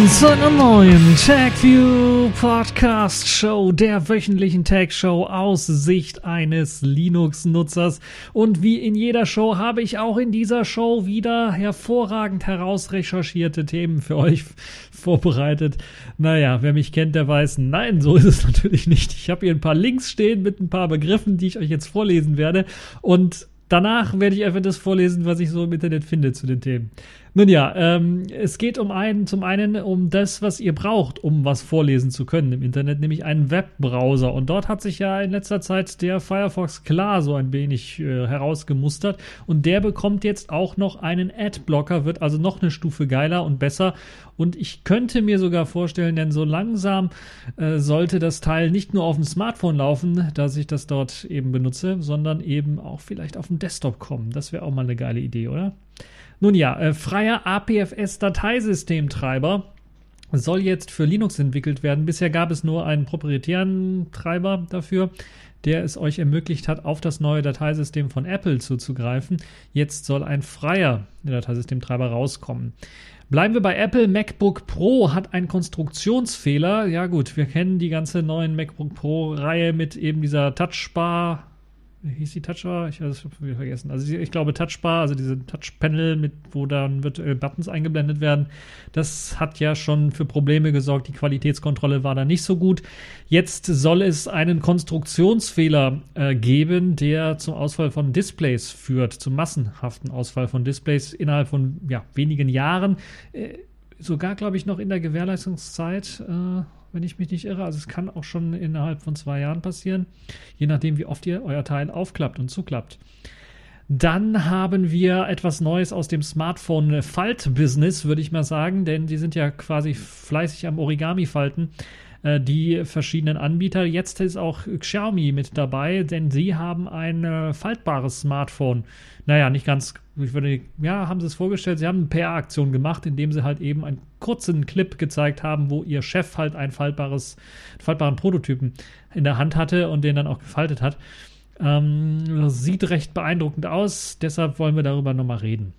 willkommen zu einer neuen TagView Podcast Show, der wöchentlichen Tag Show aus Sicht eines Linux-Nutzers. Und wie in jeder Show habe ich auch in dieser Show wieder hervorragend herausrecherchierte Themen für euch vorbereitet. Naja, wer mich kennt, der weiß, nein, so ist es natürlich nicht. Ich habe hier ein paar Links stehen mit ein paar Begriffen, die ich euch jetzt vorlesen werde. Und danach werde ich einfach das vorlesen, was ich so im Internet finde zu den Themen. Nun ja, ähm, es geht um einen, zum einen um das, was ihr braucht, um was vorlesen zu können im Internet, nämlich einen Webbrowser. Und dort hat sich ja in letzter Zeit der Firefox klar so ein wenig äh, herausgemustert. Und der bekommt jetzt auch noch einen Adblocker, wird also noch eine Stufe geiler und besser. Und ich könnte mir sogar vorstellen, denn so langsam äh, sollte das Teil nicht nur auf dem Smartphone laufen, dass ich das dort eben benutze, sondern eben auch vielleicht auf dem Desktop kommen. Das wäre auch mal eine geile Idee, oder? Nun ja, äh, freier APFS-Dateisystemtreiber soll jetzt für Linux entwickelt werden. Bisher gab es nur einen proprietären Treiber dafür, der es euch ermöglicht hat, auf das neue Dateisystem von Apple zuzugreifen. Jetzt soll ein freier Dateisystemtreiber rauskommen. Bleiben wir bei Apple. MacBook Pro hat einen Konstruktionsfehler. Ja gut, wir kennen die ganze neuen MacBook Pro-Reihe mit eben dieser Touchbar hieß die Touchbar? Ich habe es wieder vergessen. Also ich glaube Touchbar, also diese Touchpanel, mit wo dann virtuell Buttons eingeblendet werden, das hat ja schon für Probleme gesorgt. Die Qualitätskontrolle war da nicht so gut. Jetzt soll es einen Konstruktionsfehler äh, geben, der zum Ausfall von Displays führt, zum massenhaften Ausfall von Displays innerhalb von ja, wenigen Jahren. Äh, sogar, glaube ich, noch in der Gewährleistungszeit. Äh, wenn ich mich nicht irre. Also es kann auch schon innerhalb von zwei Jahren passieren, je nachdem, wie oft ihr euer Teil aufklappt und zuklappt. Dann haben wir etwas Neues aus dem Smartphone-Falt-Business, würde ich mal sagen, denn die sind ja quasi fleißig am Origami-Falten. Äh, die verschiedenen Anbieter. Jetzt ist auch Xiaomi mit dabei, denn sie haben ein äh, faltbares Smartphone. Naja, nicht ganz, ich würde, ja, haben sie es vorgestellt. Sie haben eine PR-Aktion gemacht, indem sie halt eben einen kurzen Clip gezeigt haben, wo ihr Chef halt ein faltbares, faltbaren Prototypen in der Hand hatte und den dann auch gefaltet hat. Ähm, sieht recht beeindruckend aus, deshalb wollen wir darüber nochmal reden.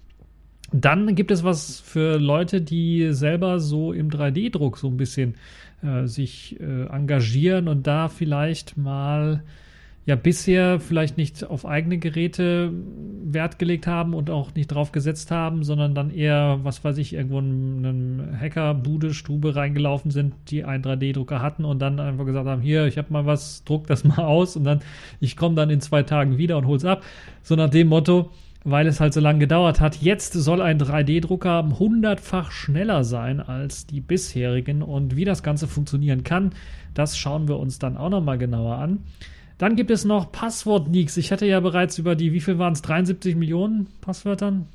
Dann gibt es was für Leute, die selber so im 3D-Druck so ein bisschen äh, sich äh, engagieren und da vielleicht mal ja bisher vielleicht nicht auf eigene Geräte Wert gelegt haben und auch nicht drauf gesetzt haben, sondern dann eher, was weiß ich, irgendwo in einen Hacker-Bude, Stube reingelaufen sind, die einen 3D-Drucker hatten und dann einfach gesagt haben, hier, ich habe mal was, druck das mal aus und dann, ich komme dann in zwei Tagen wieder und hol's ab. So nach dem Motto, weil es halt so lange gedauert hat. Jetzt soll ein 3D-Drucker hundertfach schneller sein als die bisherigen und wie das Ganze funktionieren kann, das schauen wir uns dann auch nochmal genauer an. Dann gibt es noch Passwort-Leaks. Ich hatte ja bereits über die, wie viel waren es, 73 Millionen Passwörtern?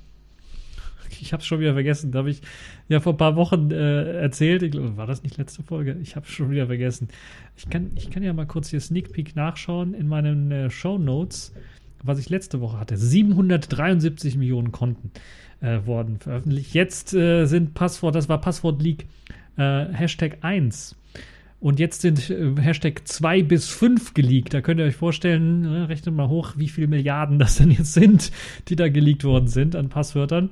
Ich habe es schon wieder vergessen. Da habe ich ja vor ein paar Wochen äh, erzählt. Ich war das nicht letzte Folge? Ich habe es schon wieder vergessen. Ich kann, ich kann ja mal kurz hier Sneak Peek nachschauen in meinen äh, Show Notes was ich letzte Woche hatte. 773 Millionen Konten äh, wurden veröffentlicht. Jetzt äh, sind Passwort, das war Passwort Leak äh, Hashtag 1. Und jetzt sind äh, Hashtag 2 bis 5 geleakt. Da könnt ihr euch vorstellen, ne, rechnet mal hoch, wie viele Milliarden das denn jetzt sind, die da geleakt worden sind an Passwörtern.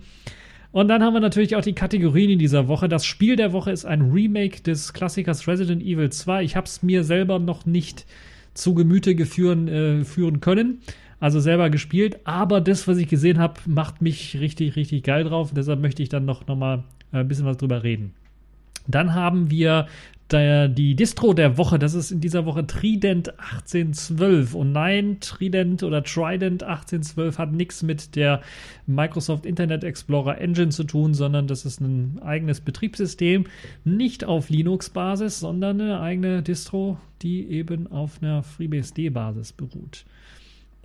Und dann haben wir natürlich auch die Kategorien in dieser Woche. Das Spiel der Woche ist ein Remake des Klassikers Resident Evil 2. Ich habe es mir selber noch nicht zu Gemüte geführen, äh, führen können also selber gespielt, aber das, was ich gesehen habe, macht mich richtig, richtig geil drauf. Deshalb möchte ich dann noch, noch mal äh, ein bisschen was drüber reden. Dann haben wir der, die Distro der Woche, das ist in dieser Woche Trident 1812. Und nein, Trident oder Trident 1812 hat nichts mit der Microsoft Internet Explorer Engine zu tun, sondern das ist ein eigenes Betriebssystem, nicht auf Linux-Basis, sondern eine eigene Distro, die eben auf einer FreeBSD-Basis beruht.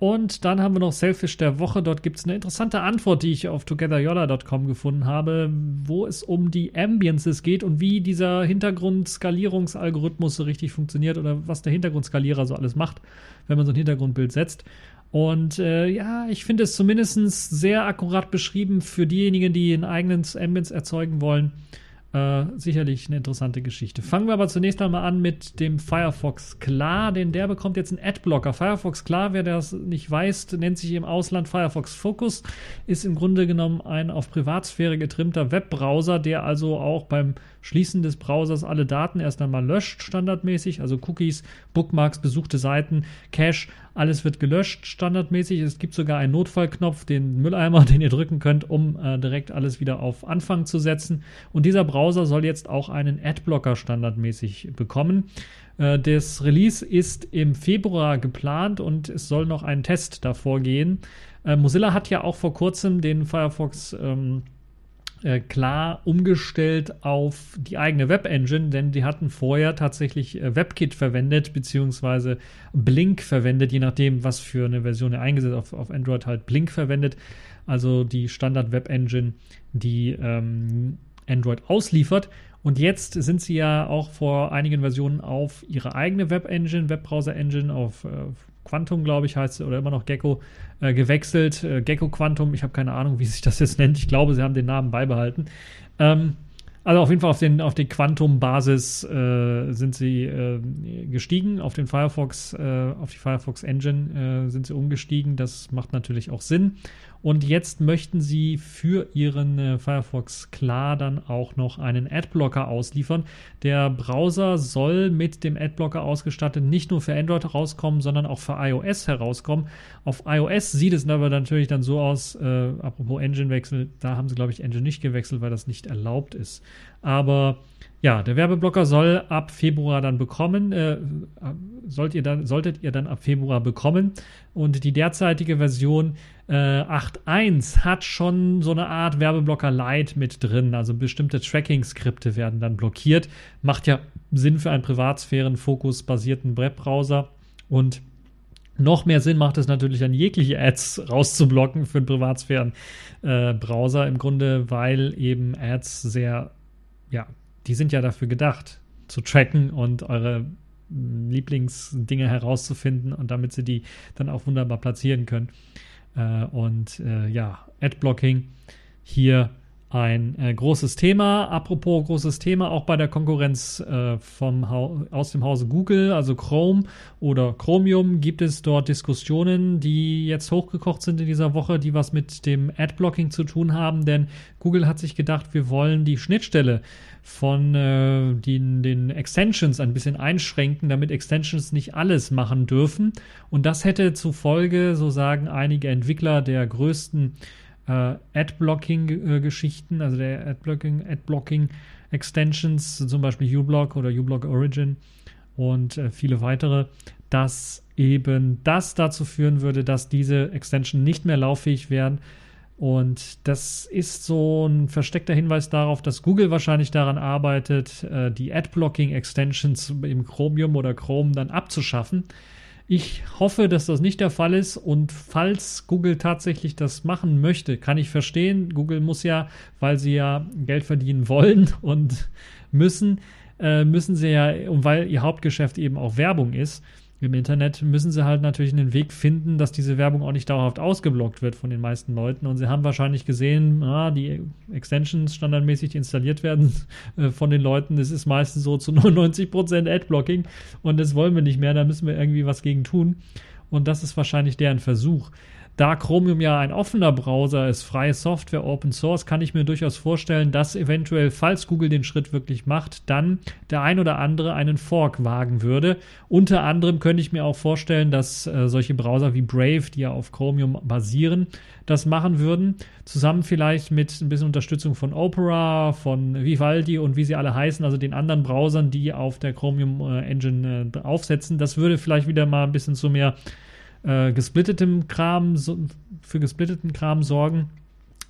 Und dann haben wir noch Selfish der Woche. Dort gibt es eine interessante Antwort, die ich auf togetheryola.com gefunden habe, wo es um die Ambiences geht und wie dieser Hintergrundskalierungsalgorithmus so richtig funktioniert oder was der Hintergrundskalierer so alles macht, wenn man so ein Hintergrundbild setzt. Und äh, ja, ich finde es zumindest sehr akkurat beschrieben für diejenigen, die ein eigenes Ambience erzeugen wollen. Äh, sicherlich eine interessante Geschichte. Fangen wir aber zunächst einmal an mit dem Firefox Klar, denn der bekommt jetzt einen Adblocker. Firefox Klar, wer das nicht weiß, nennt sich im Ausland Firefox Focus, ist im Grunde genommen ein auf Privatsphäre getrimmter Webbrowser, der also auch beim Schließen des Browsers alle Daten erst einmal löscht, standardmäßig, also Cookies, Bookmarks, besuchte Seiten, Cache, alles wird gelöscht, standardmäßig. Es gibt sogar einen Notfallknopf, den Mülleimer, den ihr drücken könnt, um äh, direkt alles wieder auf Anfang zu setzen. Und dieser Browser soll jetzt auch einen Adblocker standardmäßig bekommen. Äh, das Release ist im Februar geplant und es soll noch ein Test davor gehen. Äh, Mozilla hat ja auch vor kurzem den Firefox ähm, äh, klar umgestellt auf die eigene Web-Engine, denn die hatten vorher tatsächlich äh, WebKit verwendet, beziehungsweise Blink verwendet, je nachdem, was für eine Version er eingesetzt auf, auf Android halt Blink verwendet. Also die Standard-Web-Engine, die ähm, Android ausliefert. Und jetzt sind sie ja auch vor einigen Versionen auf ihre eigene Web-Engine, Webbrowser-Engine, auf äh, Quantum, glaube ich, heißt oder immer noch Gecko, äh, gewechselt. Äh, Gecko Quantum, ich habe keine Ahnung, wie sich das jetzt nennt. Ich glaube, sie haben den Namen beibehalten. Ähm, also auf jeden Fall auf den, auf die Quantum-Basis äh, sind sie äh, gestiegen, auf den Firefox, äh, auf die Firefox Engine äh, sind sie umgestiegen. Das macht natürlich auch Sinn. Und jetzt möchten sie für ihren äh, Firefox klar dann auch noch einen Adblocker ausliefern. Der Browser soll mit dem Adblocker ausgestattet nicht nur für Android herauskommen, sondern auch für iOS herauskommen. Auf iOS sieht es aber natürlich dann so aus, äh, apropos Engine-Wechsel, da haben sie, glaube ich, Engine nicht gewechselt, weil das nicht erlaubt ist. Aber ja, der Werbeblocker soll ab Februar dann bekommen, äh, sollt ihr dann, solltet ihr dann ab Februar bekommen. Und die derzeitige Version äh, 8.1 hat schon so eine Art Werbeblocker Lite mit drin. Also bestimmte Tracking-Skripte werden dann blockiert. Macht ja Sinn für einen Privatsphären-Fokus-basierten Webbrowser. Und noch mehr Sinn macht es natürlich, an jegliche Ads rauszublocken für einen Privatsphären-Browser. Äh, Im Grunde, weil eben Ads sehr ja, die sind ja dafür gedacht, zu tracken und eure Lieblingsdinge herauszufinden und damit sie die dann auch wunderbar platzieren können. Äh, und äh, ja, Adblocking hier ein äh, großes Thema. Apropos großes Thema, auch bei der Konkurrenz äh, vom aus dem Hause Google, also Chrome oder Chromium, gibt es dort Diskussionen, die jetzt hochgekocht sind in dieser Woche, die was mit dem Adblocking zu tun haben, denn Google hat sich gedacht, wir wollen die Schnittstelle von äh, den, den Extensions ein bisschen einschränken, damit Extensions nicht alles machen dürfen. Und das hätte zufolge, so sagen einige Entwickler der größten äh, Adblocking-Geschichten, also der Adblocking, Adblocking Extensions, zum Beispiel uBlock oder uBlock Origin und äh, viele weitere, dass eben das dazu führen würde, dass diese Extension nicht mehr lauffähig wären. Und das ist so ein versteckter Hinweis darauf, dass Google wahrscheinlich daran arbeitet, äh, die Adblocking-Extensions im Chromium oder Chrome dann abzuschaffen. Ich hoffe, dass das nicht der Fall ist und falls Google tatsächlich das machen möchte, kann ich verstehen. Google muss ja, weil sie ja Geld verdienen wollen und müssen, äh, müssen sie ja, und weil ihr Hauptgeschäft eben auch Werbung ist, im Internet müssen sie halt natürlich einen Weg finden, dass diese Werbung auch nicht dauerhaft ausgeblockt wird von den meisten Leuten. Und sie haben wahrscheinlich gesehen, ah, die Extensions standardmäßig, die installiert werden äh, von den Leuten, das ist meistens so zu 99% Adblocking und das wollen wir nicht mehr, da müssen wir irgendwie was gegen tun. Und das ist wahrscheinlich deren Versuch. Da Chromium ja ein offener Browser ist, freie Software, Open Source, kann ich mir durchaus vorstellen, dass eventuell, falls Google den Schritt wirklich macht, dann der ein oder andere einen Fork wagen würde. Unter anderem könnte ich mir auch vorstellen, dass äh, solche Browser wie Brave, die ja auf Chromium basieren, das machen würden. Zusammen vielleicht mit ein bisschen Unterstützung von Opera, von Vivaldi und wie sie alle heißen, also den anderen Browsern, die auf der Chromium äh, Engine äh, aufsetzen. Das würde vielleicht wieder mal ein bisschen zu mehr äh, gesplittetem Kram, für gesplitteten Kram sorgen.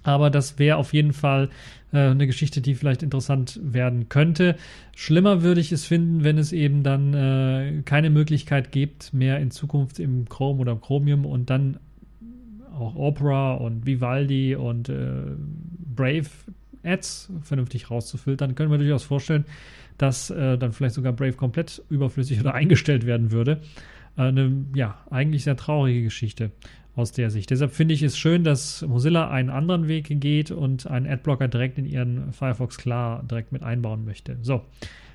Aber das wäre auf jeden Fall äh, eine Geschichte, die vielleicht interessant werden könnte. Schlimmer würde ich es finden, wenn es eben dann äh, keine Möglichkeit gibt, mehr in Zukunft im Chrome oder Chromium und dann auch Opera und Vivaldi und äh, Brave Ads vernünftig rauszufiltern, können wir durchaus vorstellen, dass äh, dann vielleicht sogar Brave komplett überflüssig oder eingestellt werden würde eine, ja, eigentlich sehr traurige Geschichte aus der Sicht. Deshalb finde ich es schön, dass Mozilla einen anderen Weg geht und einen Adblocker direkt in ihren Firefox klar direkt mit einbauen möchte. So,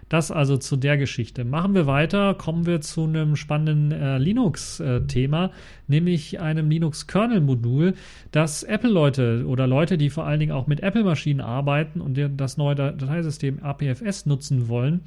Das also zu der Geschichte. Machen wir weiter, kommen wir zu einem spannenden äh, Linux-Thema, nämlich einem Linux-Kernel-Modul, das Apple-Leute oder Leute, die vor allen Dingen auch mit Apple-Maschinen arbeiten und das neue Dateisystem APFS nutzen wollen,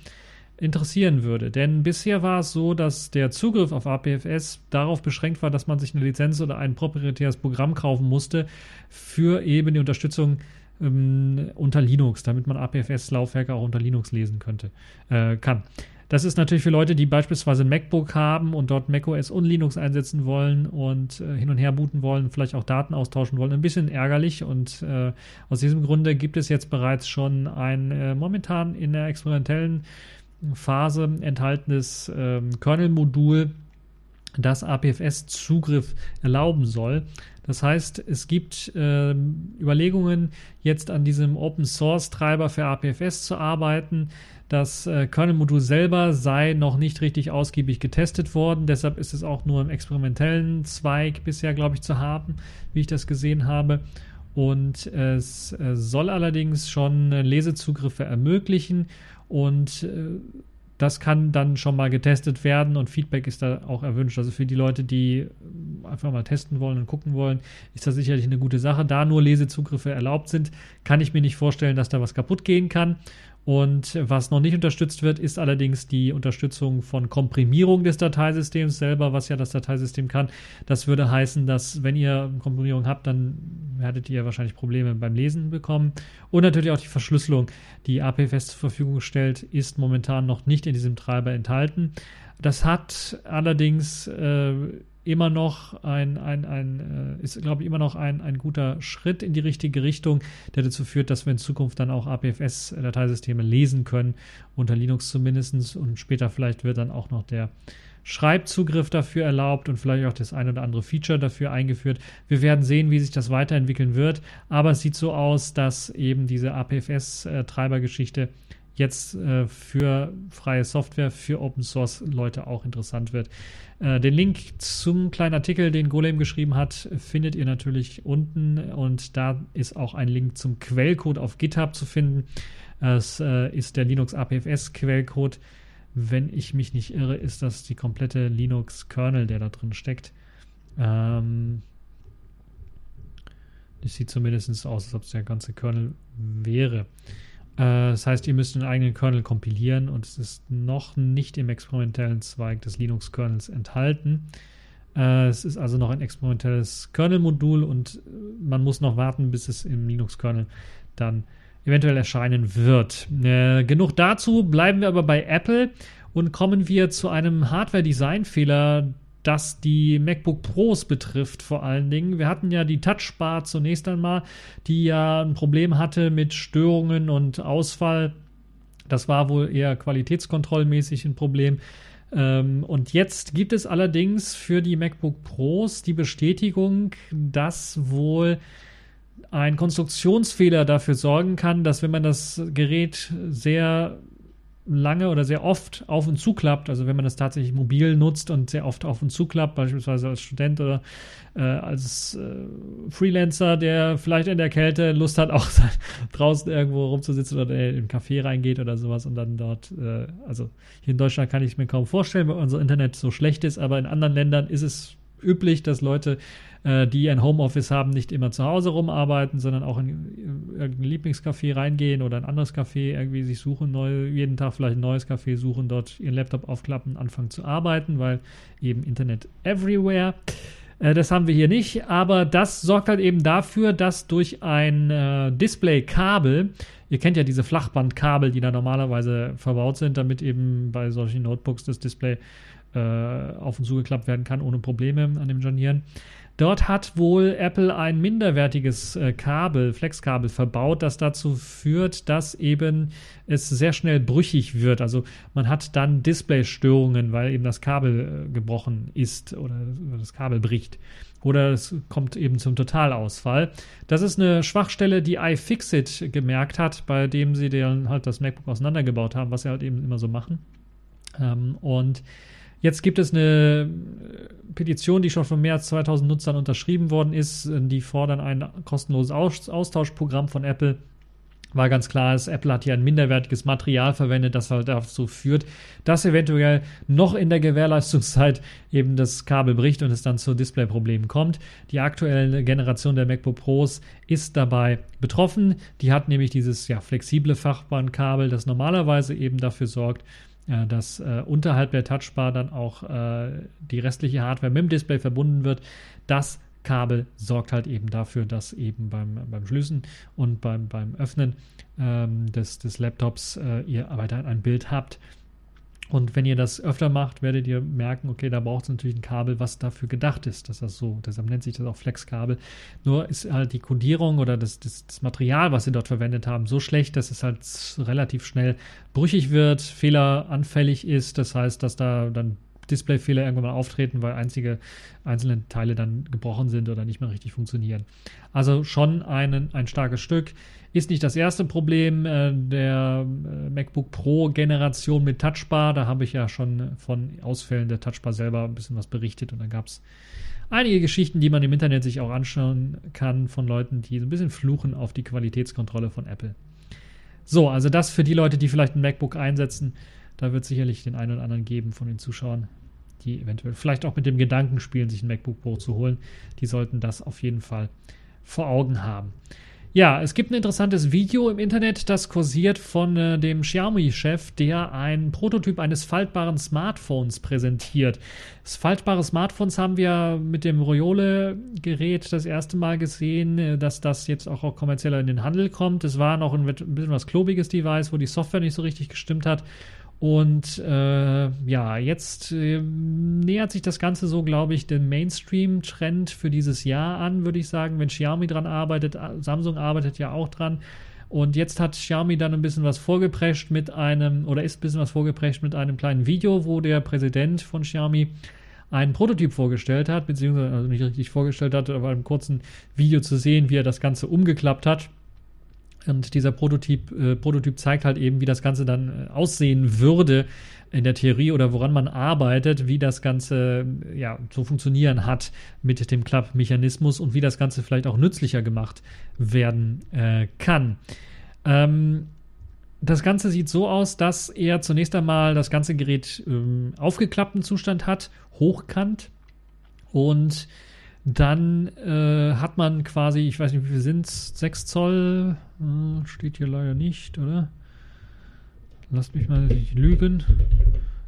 interessieren würde. Denn bisher war es so, dass der Zugriff auf APFS darauf beschränkt war, dass man sich eine Lizenz oder ein proprietäres Programm kaufen musste für eben die Unterstützung ähm, unter Linux, damit man APFS-Laufwerke auch unter Linux lesen könnte, äh, kann. Das ist natürlich für Leute, die beispielsweise ein MacBook haben und dort macOS und Linux einsetzen wollen und äh, hin und her booten wollen, vielleicht auch Daten austauschen wollen, ein bisschen ärgerlich. Und äh, aus diesem Grunde gibt es jetzt bereits schon ein äh, momentan in der experimentellen Phase enthaltenes ähm, Kernel-Modul, das APFS-Zugriff erlauben soll. Das heißt, es gibt äh, Überlegungen, jetzt an diesem Open Source Treiber für APFS zu arbeiten. Das äh, Kernel-Modul selber sei noch nicht richtig ausgiebig getestet worden. Deshalb ist es auch nur im experimentellen Zweig bisher, glaube ich, zu haben, wie ich das gesehen habe. Und es äh, soll allerdings schon Lesezugriffe ermöglichen und äh, das kann dann schon mal getestet werden und Feedback ist da auch erwünscht. Also für die Leute, die einfach mal testen wollen und gucken wollen, ist das sicherlich eine gute Sache. Da nur Lesezugriffe erlaubt sind, kann ich mir nicht vorstellen, dass da was kaputt gehen kann. Und was noch nicht unterstützt wird, ist allerdings die Unterstützung von Komprimierung des Dateisystems selber, was ja das Dateisystem kann. Das würde heißen, dass wenn ihr Komprimierung habt, dann werdet ihr wahrscheinlich Probleme beim Lesen bekommen. Und natürlich auch die Verschlüsselung, die APFS zur Verfügung stellt, ist momentan noch nicht in diesem Treiber enthalten. Das hat allerdings äh, immer noch ein, ein, ein äh, ist, glaube ich, immer noch ein, ein guter Schritt in die richtige Richtung, der dazu führt, dass wir in Zukunft dann auch APFS-Dateisysteme lesen können, unter Linux zumindest und später vielleicht wird dann auch noch der Schreibzugriff dafür erlaubt und vielleicht auch das ein oder andere Feature dafür eingeführt. Wir werden sehen, wie sich das weiterentwickeln wird, aber es sieht so aus, dass eben diese APFS-Treibergeschichte äh, jetzt äh, für freie Software, für Open Source Leute auch interessant wird. Äh, den Link zum kleinen Artikel, den Golem geschrieben hat, findet ihr natürlich unten und da ist auch ein Link zum Quellcode auf GitHub zu finden. Es äh, ist der Linux APFS Quellcode. Wenn ich mich nicht irre, ist das die komplette Linux Kernel, der da drin steckt. Ähm, das sieht zumindest aus, als ob es der ganze Kernel wäre. Äh, das heißt, ihr müsst einen eigenen Kernel kompilieren und es ist noch nicht im experimentellen Zweig des Linux-Kernels enthalten. Äh, es ist also noch ein experimentelles Kernel-Modul und äh, man muss noch warten, bis es im Linux-Kernel dann eventuell erscheinen wird. Genug dazu, bleiben wir aber bei Apple und kommen wir zu einem Hardware-Design-Fehler, das die MacBook Pros betrifft vor allen Dingen. Wir hatten ja die Touchbar zunächst einmal, die ja ein Problem hatte mit Störungen und Ausfall. Das war wohl eher qualitätskontrollmäßig ein Problem. Ähm, und jetzt gibt es allerdings für die MacBook Pros die Bestätigung, dass wohl ein Konstruktionsfehler dafür sorgen kann, dass wenn man das Gerät sehr lange oder sehr oft auf und zuklappt, also wenn man das tatsächlich mobil nutzt und sehr oft auf und zuklappt, beispielsweise als Student oder äh, als äh, Freelancer, der vielleicht in der Kälte Lust hat, auch draußen irgendwo rumzusitzen oder in ein Café reingeht oder sowas und dann dort, äh, also hier in Deutschland kann ich mir kaum vorstellen, weil unser Internet so schlecht ist, aber in anderen Ländern ist es üblich, dass Leute äh, die ein Homeoffice haben, nicht immer zu Hause rumarbeiten, sondern auch in irgendein Lieblingscafé reingehen oder ein anderes Café irgendwie sich suchen, neu, jeden Tag vielleicht ein neues Café suchen, dort ihren Laptop aufklappen, anfangen zu arbeiten, weil eben Internet everywhere. Äh, das haben wir hier nicht, aber das sorgt halt eben dafür, dass durch ein äh, Display-Kabel, ihr kennt ja diese Flachbandkabel, die da normalerweise verbaut sind, damit eben bei solchen Notebooks das Display äh, auf und zugeklappt werden kann ohne Probleme an dem Janieren. Dort hat wohl Apple ein minderwertiges äh, Kabel, Flexkabel verbaut, das dazu führt, dass eben es sehr schnell brüchig wird. Also man hat dann Displaystörungen, weil eben das Kabel äh, gebrochen ist oder das Kabel bricht. Oder es kommt eben zum Totalausfall. Das ist eine Schwachstelle, die iFixit gemerkt hat, bei dem sie dann halt das MacBook auseinandergebaut haben, was sie halt eben immer so machen. Ähm, und Jetzt gibt es eine äh, Petition, die schon von mehr als 2000 Nutzern unterschrieben worden ist. Die fordern ein kostenloses Austauschprogramm von Apple, war ganz klar, dass Apple hat hier ein minderwertiges Material verwendet, das halt dazu führt, dass eventuell noch in der Gewährleistungszeit eben das Kabel bricht und es dann zu Displayproblemen kommt. Die aktuelle Generation der MacBook Pros ist dabei betroffen. Die hat nämlich dieses ja, flexible Fachbahnkabel, das normalerweise eben dafür sorgt, dass äh, unterhalb der Touchbar dann auch äh, die restliche Hardware mit dem Display verbunden wird. Das Kabel sorgt halt eben dafür, dass eben beim, beim Schließen und beim, beim Öffnen ähm, des, des Laptops äh, ihr weiterhin ein Bild habt. Und wenn ihr das öfter macht, werdet ihr merken, okay, da braucht es natürlich ein Kabel, was dafür gedacht ist, dass das so, deshalb nennt sich das auch Flexkabel. Nur ist halt die Kodierung oder das, das, das Material, was sie dort verwendet haben, so schlecht, dass es halt relativ schnell brüchig wird, fehleranfällig ist. Das heißt, dass da dann Displayfehler irgendwann auftreten, weil einzige einzelne Teile dann gebrochen sind oder nicht mehr richtig funktionieren. Also schon einen, ein starkes Stück. Ist nicht das erste Problem äh, der äh, MacBook Pro Generation mit Touchbar. Da habe ich ja schon von Ausfällen der Touchbar selber ein bisschen was berichtet und da gab es einige Geschichten, die man im Internet sich auch anschauen kann von Leuten, die so ein bisschen fluchen auf die Qualitätskontrolle von Apple. So, also das für die Leute, die vielleicht ein MacBook einsetzen. Da wird sicherlich den einen oder anderen geben von den Zuschauern, die eventuell vielleicht auch mit dem Gedanken spielen, sich ein MacBook Pro zu holen. Die sollten das auf jeden Fall vor Augen haben. Ja, es gibt ein interessantes Video im Internet, das kursiert von äh, dem Xiaomi-Chef, der einen Prototyp eines faltbaren Smartphones präsentiert. Das faltbare Smartphones haben wir mit dem Royole-Gerät das erste Mal gesehen, äh, dass das jetzt auch, auch kommerzieller in den Handel kommt. Es war noch ein, ein bisschen was klobiges Device, wo die Software nicht so richtig gestimmt hat. Und äh, ja, jetzt äh, nähert sich das Ganze so, glaube ich, dem Mainstream-Trend für dieses Jahr an, würde ich sagen. Wenn Xiaomi dran arbeitet, Samsung arbeitet ja auch dran. Und jetzt hat Xiaomi dann ein bisschen was vorgeprescht mit einem, oder ist ein bisschen was vorgeprescht mit einem kleinen Video, wo der Präsident von Xiaomi einen Prototyp vorgestellt hat, beziehungsweise also nicht richtig vorgestellt hat, aber einem kurzen Video zu sehen, wie er das Ganze umgeklappt hat. Und dieser Prototyp, äh, Prototyp zeigt halt eben, wie das Ganze dann äh, aussehen würde in der Theorie oder woran man arbeitet, wie das Ganze ja, zu funktionieren hat mit dem Klappmechanismus und wie das Ganze vielleicht auch nützlicher gemacht werden äh, kann. Ähm, das Ganze sieht so aus, dass er zunächst einmal das ganze Gerät ähm, aufgeklappten Zustand hat, hochkant und dann äh, hat man quasi, ich weiß nicht, wie viel sind es, 6 Zoll, äh, steht hier leider nicht, oder? Lasst mich mal nicht lügen.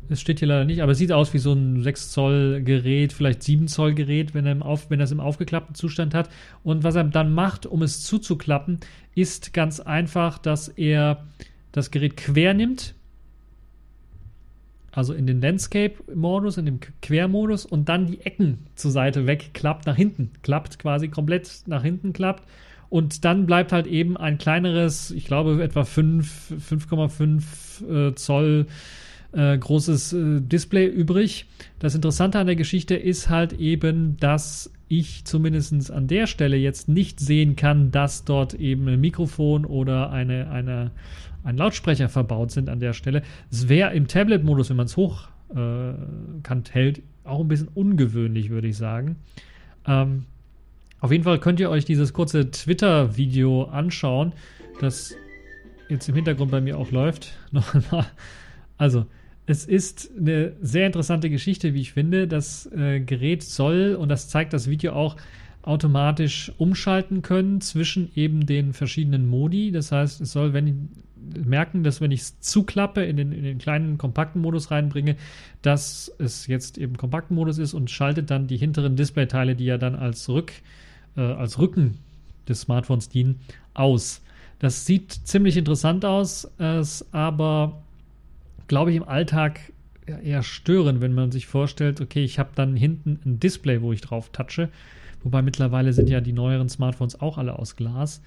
Es steht hier leider nicht, aber es sieht aus wie so ein 6 Zoll Gerät, vielleicht 7 Zoll Gerät, wenn er, im Auf, wenn er es im aufgeklappten Zustand hat. Und was er dann macht, um es zuzuklappen, ist ganz einfach, dass er das Gerät quer nimmt, also in den Landscape-Modus, in dem Quermodus und dann die Ecken zur Seite wegklappt, nach hinten klappt, quasi komplett nach hinten klappt. Und dann bleibt halt eben ein kleineres, ich glaube etwa 5,5 äh, Zoll äh, großes äh, Display übrig. Das Interessante an der Geschichte ist halt eben, dass ich zumindest an der Stelle jetzt nicht sehen kann, dass dort eben ein Mikrofon oder eine, eine ein Lautsprecher verbaut sind an der Stelle. Es wäre im Tablet-Modus, wenn man es hochkant äh, hält, auch ein bisschen ungewöhnlich, würde ich sagen. Ähm, auf jeden Fall könnt ihr euch dieses kurze Twitter-Video anschauen, das jetzt im Hintergrund bei mir auch läuft. Also, es ist eine sehr interessante Geschichte, wie ich finde. Das äh, Gerät soll, und das zeigt das Video auch, automatisch umschalten können zwischen eben den verschiedenen Modi. Das heißt, es soll, wenn merken, dass wenn ich es zuklappe, in den, in den kleinen kompakten Modus reinbringe, dass es jetzt eben kompakten Modus ist und schaltet dann die hinteren Displayteile, die ja dann als, Rück, äh, als Rücken des Smartphones dienen, aus. Das sieht ziemlich interessant aus, ist aber, glaube ich, im Alltag eher störend, wenn man sich vorstellt, okay, ich habe dann hinten ein Display, wo ich drauf touche. Wobei mittlerweile sind ja die neueren Smartphones auch alle aus Glas.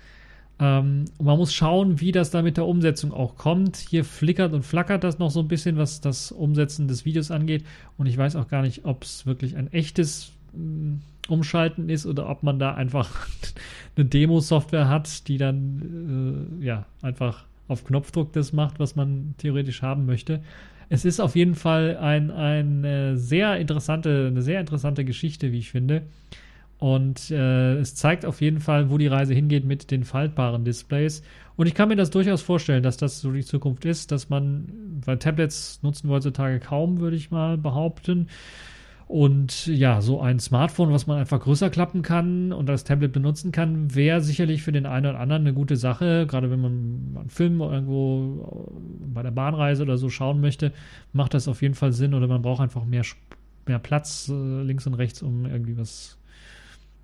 Ähm, man muss schauen, wie das da mit der Umsetzung auch kommt. Hier flickert und flackert das noch so ein bisschen, was das Umsetzen des Videos angeht. Und ich weiß auch gar nicht, ob es wirklich ein echtes mm, Umschalten ist oder ob man da einfach eine Demo-Software hat, die dann äh, ja einfach auf Knopfdruck das macht, was man theoretisch haben möchte. Es ist auf jeden Fall ein, eine sehr interessante, eine sehr interessante Geschichte, wie ich finde. Und äh, es zeigt auf jeden Fall, wo die Reise hingeht mit den faltbaren Displays. Und ich kann mir das durchaus vorstellen, dass das so die Zukunft ist, dass man, weil Tablets nutzen wir heutzutage kaum, würde ich mal behaupten. Und ja, so ein Smartphone, was man einfach größer klappen kann und als Tablet benutzen kann, wäre sicherlich für den einen oder anderen eine gute Sache. Gerade wenn man einen Film irgendwo bei der Bahnreise oder so schauen möchte, macht das auf jeden Fall Sinn. Oder man braucht einfach mehr, mehr Platz äh, links und rechts, um irgendwie was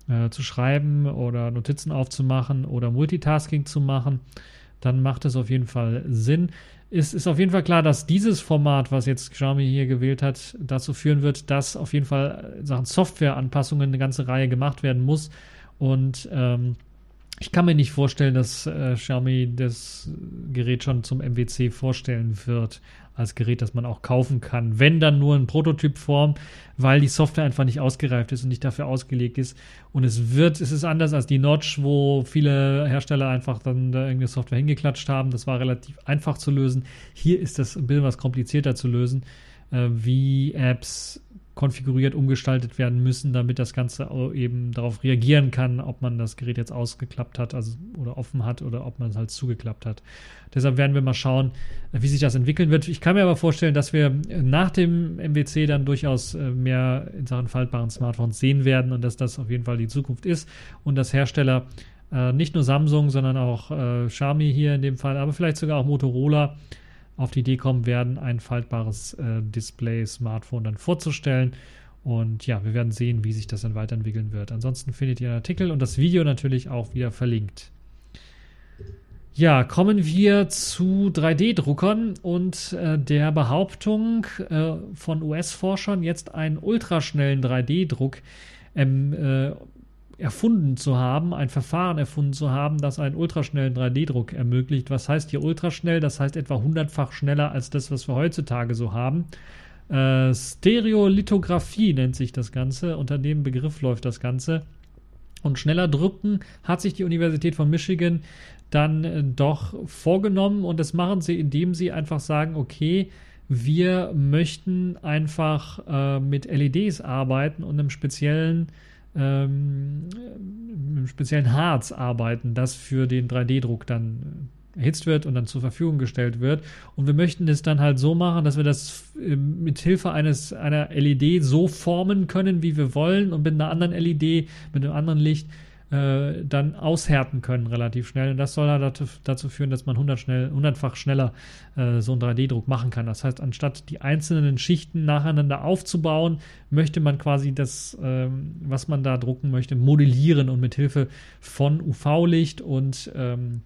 äh, zu schreiben oder Notizen aufzumachen oder Multitasking zu machen. Dann macht es auf jeden Fall Sinn ist, ist auf jeden Fall klar, dass dieses Format, was jetzt Xiaomi hier gewählt hat, dazu führen wird, dass auf jeden Fall Sachen Softwareanpassungen eine ganze Reihe gemacht werden muss. Und ähm, ich kann mir nicht vorstellen, dass äh, Xiaomi das Gerät schon zum MWC vorstellen wird als Gerät, das man auch kaufen kann. Wenn dann nur in Prototypform, weil die Software einfach nicht ausgereift ist und nicht dafür ausgelegt ist. Und es wird, es ist anders als die Notch, wo viele Hersteller einfach dann da irgendeine Software hingeklatscht haben. Das war relativ einfach zu lösen. Hier ist das ein bisschen was komplizierter zu lösen, äh, wie Apps konfiguriert, umgestaltet werden müssen, damit das Ganze eben darauf reagieren kann, ob man das Gerät jetzt ausgeklappt hat also, oder offen hat oder ob man es halt zugeklappt hat. Deshalb werden wir mal schauen, wie sich das entwickeln wird. Ich kann mir aber vorstellen, dass wir nach dem MWC dann durchaus äh, mehr in Sachen faltbaren Smartphones sehen werden und dass das auf jeden Fall die Zukunft ist und dass Hersteller äh, nicht nur Samsung, sondern auch äh, Xiaomi hier in dem Fall, aber vielleicht sogar auch Motorola auf die Idee kommen werden, ein faltbares äh, Display-Smartphone dann vorzustellen. Und ja, wir werden sehen, wie sich das dann weiterentwickeln wird. Ansonsten findet ihr den Artikel und das Video natürlich auch wieder verlinkt. Ja, kommen wir zu 3D-Druckern und äh, der Behauptung äh, von US-Forschern, jetzt einen ultraschnellen 3D-Druck ähm, äh, erfunden zu haben, ein Verfahren erfunden zu haben, das einen ultraschnellen 3D-Druck ermöglicht. Was heißt hier ultraschnell? Das heißt etwa hundertfach schneller als das, was wir heutzutage so haben. Äh, Stereolithografie nennt sich das Ganze. Unter dem Begriff läuft das Ganze. Und schneller drücken hat sich die Universität von Michigan dann äh, doch vorgenommen und das machen sie, indem sie einfach sagen, okay, wir möchten einfach äh, mit LEDs arbeiten und einem speziellen ähm, einem speziellen Harz arbeiten, das für den 3D-Druck dann erhitzt wird und dann zur Verfügung gestellt wird. Und wir möchten es dann halt so machen, dass wir das mit Hilfe eines einer LED so formen können, wie wir wollen und mit einer anderen LED, mit einem anderen Licht äh, dann aushärten können relativ schnell. Und das soll halt dazu, dazu führen, dass man 100 schnell, hundertfach schneller äh, so einen 3D-Druck machen kann. Das heißt, anstatt die einzelnen Schichten nacheinander aufzubauen, möchte man quasi das, ähm, was man da drucken möchte, modellieren und mit Hilfe von UV-Licht und ähm,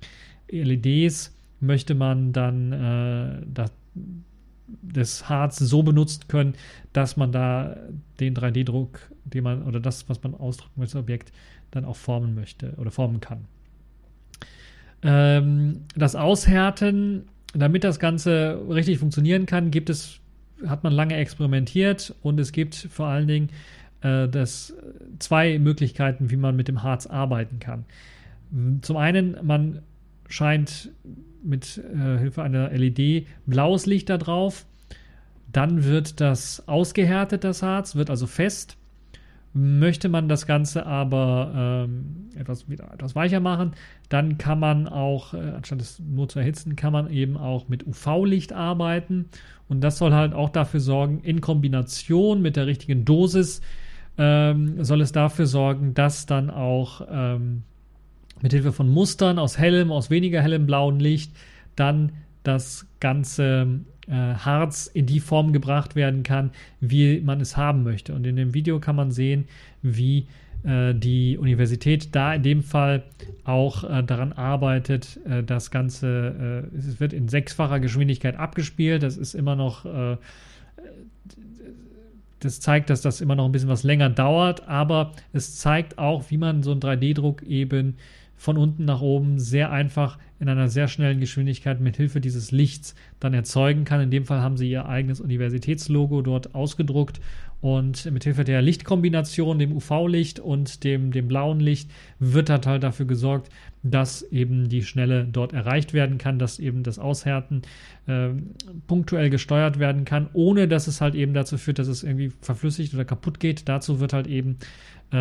LEDs möchte man dann äh, das, des Harz so benutzen können, dass man da den 3D-Druck, den man oder das, was man ausdrücken möchte, Objekt dann auch formen möchte oder formen kann. Ähm, das Aushärten, damit das Ganze richtig funktionieren kann, gibt es, hat man lange experimentiert und es gibt vor allen Dingen äh, das, zwei Möglichkeiten, wie man mit dem Harz arbeiten kann. Zum einen, man scheint mit äh, Hilfe einer LED blaues Licht da drauf. Dann wird das ausgehärtet, das Harz, wird also fest. Möchte man das Ganze aber ähm, etwas, wieder etwas weicher machen, dann kann man auch, äh, anstatt es nur zu erhitzen, kann man eben auch mit UV-Licht arbeiten. Und das soll halt auch dafür sorgen, in Kombination mit der richtigen Dosis, ähm, soll es dafür sorgen, dass dann auch ähm, mit Hilfe von Mustern aus hellem, aus weniger hellem blauen Licht dann das Ganze äh, Harz in die Form gebracht werden kann, wie man es haben möchte. Und in dem Video kann man sehen, wie äh, die Universität da in dem Fall auch äh, daran arbeitet, äh, das Ganze, äh, es wird in sechsfacher Geschwindigkeit abgespielt. Das ist immer noch, äh, das zeigt, dass das immer noch ein bisschen was länger dauert, aber es zeigt auch, wie man so einen 3D-Druck eben von unten nach oben sehr einfach in einer sehr schnellen Geschwindigkeit mit Hilfe dieses Lichts dann erzeugen kann. In dem Fall haben sie ihr eigenes Universitätslogo dort ausgedruckt und mit Hilfe der Lichtkombination, dem UV-Licht und dem, dem blauen Licht, wird halt, halt dafür gesorgt, dass eben die Schnelle dort erreicht werden kann, dass eben das Aushärten äh, punktuell gesteuert werden kann, ohne dass es halt eben dazu führt, dass es irgendwie verflüssigt oder kaputt geht. Dazu wird halt eben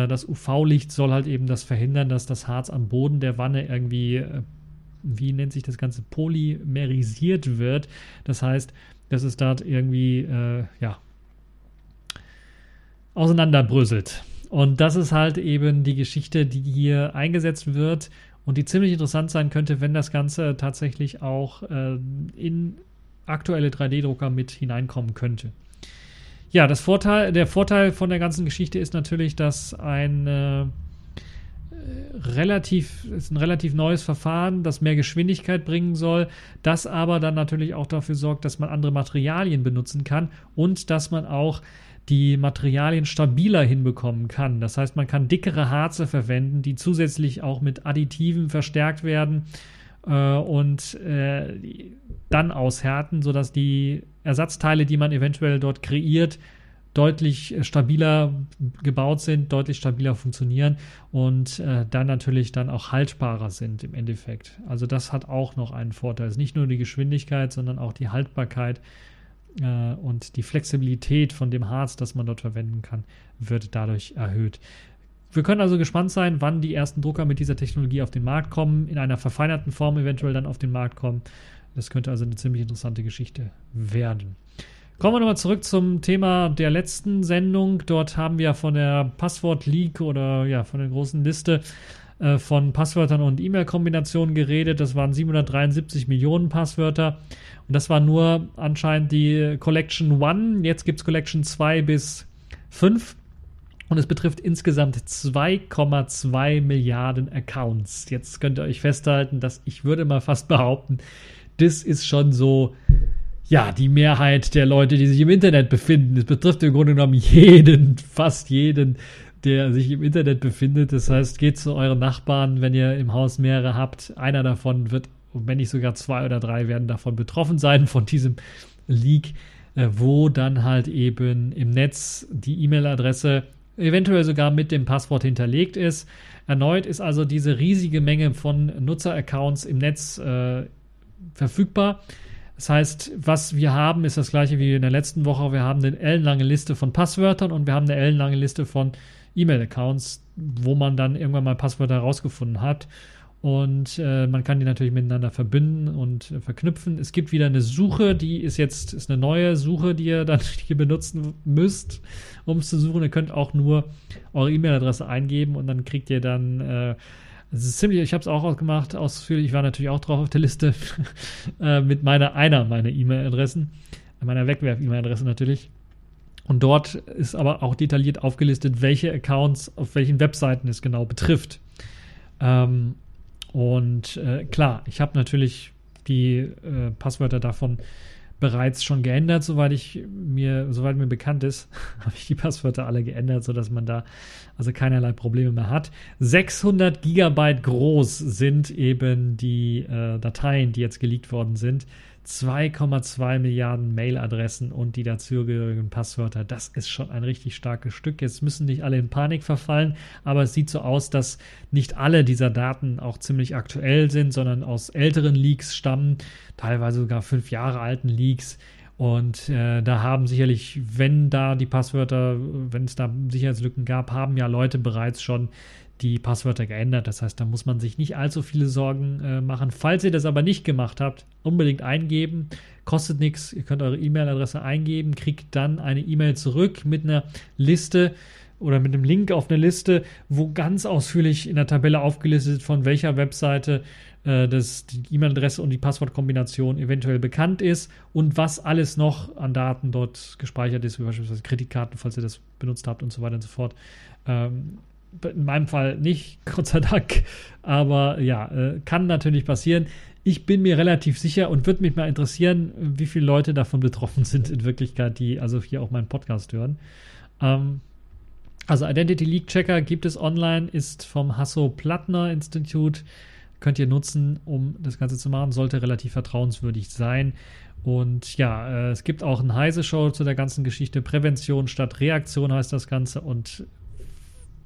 das UV-Licht soll halt eben das verhindern, dass das Harz am Boden der Wanne irgendwie, äh, wie nennt sich das Ganze, polymerisiert wird. Das heißt, dass es dort irgendwie, äh, ja, auseinanderbröselt. Und das ist halt eben die Geschichte, die hier eingesetzt wird und die ziemlich interessant sein könnte, wenn das Ganze tatsächlich auch äh, in aktuelle 3D-Drucker mit hineinkommen könnte. Ja, das Vorteil, der Vorteil von der ganzen Geschichte ist natürlich, dass ein äh, relativ, ist ein relativ neues Verfahren, das mehr Geschwindigkeit bringen soll, das aber dann natürlich auch dafür sorgt, dass man andere Materialien benutzen kann und dass man auch die Materialien stabiler hinbekommen kann. Das heißt, man kann dickere Harze verwenden, die zusätzlich auch mit Additiven verstärkt werden äh, und äh, dann aushärten, sodass die Ersatzteile, die man eventuell dort kreiert, deutlich stabiler gebaut sind, deutlich stabiler funktionieren und äh, dann natürlich dann auch haltbarer sind im Endeffekt. Also das hat auch noch einen Vorteil. Es ist nicht nur die Geschwindigkeit, sondern auch die Haltbarkeit äh, und die Flexibilität von dem Harz, das man dort verwenden kann, wird dadurch erhöht. Wir können also gespannt sein, wann die ersten Drucker mit dieser Technologie auf den Markt kommen, in einer verfeinerten Form eventuell dann auf den Markt kommen. Das könnte also eine ziemlich interessante Geschichte werden. Kommen wir nochmal zurück zum Thema der letzten Sendung. Dort haben wir von der Passwort-Leak oder ja, von der großen Liste äh, von Passwörtern und E-Mail-Kombinationen geredet. Das waren 773 Millionen Passwörter. Und das war nur anscheinend die Collection 1. Jetzt gibt es Collection 2 bis 5. Und es betrifft insgesamt 2,2 Milliarden Accounts. Jetzt könnt ihr euch festhalten, dass ich würde mal fast behaupten, das ist schon so, ja, die Mehrheit der Leute, die sich im Internet befinden. Es betrifft im Grunde genommen jeden, fast jeden, der sich im Internet befindet. Das heißt, geht zu euren Nachbarn, wenn ihr im Haus mehrere habt. Einer davon wird wenn nicht sogar zwei oder drei werden davon betroffen sein, von diesem Leak, äh, wo dann halt eben im Netz die E-Mail-Adresse eventuell sogar mit dem Passwort hinterlegt ist. Erneut ist also diese riesige Menge von Nutzeraccounts im Netz äh, verfügbar. Das heißt, was wir haben, ist das gleiche wie in der letzten Woche. Wir haben eine ellenlange Liste von Passwörtern und wir haben eine ellenlange Liste von E-Mail-Accounts, wo man dann irgendwann mal Passwörter herausgefunden hat. Und äh, man kann die natürlich miteinander verbinden und äh, verknüpfen. Es gibt wieder eine Suche, die ist jetzt ist eine neue Suche, die ihr dann hier benutzen müsst, um es zu suchen. Ihr könnt auch nur eure E-Mail-Adresse eingeben und dann kriegt ihr dann äh, es ist ziemlich, ich habe es auch ausgemacht, ausführlich, ich war natürlich auch drauf auf der Liste äh, mit meiner, einer meiner E-Mail-Adressen, meiner Wegwerf-E-Mail-Adresse natürlich. Und dort ist aber auch detailliert aufgelistet, welche Accounts auf welchen Webseiten es genau betrifft. Ähm, und äh, klar, ich habe natürlich die äh, Passwörter davon bereits schon geändert, soweit ich mir, soweit mir bekannt ist, habe ich die Passwörter alle geändert, sodass man da also keinerlei Probleme mehr hat. 600 Gigabyte groß sind eben die äh, Dateien, die jetzt geleakt worden sind. 2,2 Milliarden Mailadressen und die dazugehörigen Passwörter. Das ist schon ein richtig starkes Stück. Jetzt müssen nicht alle in Panik verfallen, aber es sieht so aus, dass nicht alle dieser Daten auch ziemlich aktuell sind, sondern aus älteren Leaks stammen, teilweise sogar fünf Jahre alten Leaks. Und äh, da haben sicherlich, wenn da die Passwörter, wenn es da Sicherheitslücken gab, haben ja Leute bereits schon die Passwörter geändert. Das heißt, da muss man sich nicht allzu viele Sorgen äh, machen. Falls ihr das aber nicht gemacht habt, unbedingt eingeben. Kostet nichts. Ihr könnt eure E-Mail-Adresse eingeben, kriegt dann eine E-Mail zurück mit einer Liste oder mit einem Link auf eine Liste, wo ganz ausführlich in der Tabelle aufgelistet ist, von welcher Webseite äh, das, die E-Mail-Adresse und die Passwortkombination eventuell bekannt ist und was alles noch an Daten dort gespeichert ist, wie beispielsweise Kreditkarten, falls ihr das benutzt habt und so weiter und so fort. Ähm, in meinem Fall nicht, Gott sei Dank. Aber ja, äh, kann natürlich passieren. Ich bin mir relativ sicher und würde mich mal interessieren, wie viele Leute davon betroffen sind in Wirklichkeit, die also hier auch meinen Podcast hören. Ähm, also Identity Leak Checker gibt es online, ist vom Hasso-Plattner Institut könnt ihr nutzen, um das Ganze zu machen. Sollte relativ vertrauenswürdig sein. Und ja, äh, es gibt auch ein Heise-Show zu der ganzen Geschichte. Prävention statt Reaktion heißt das Ganze. Und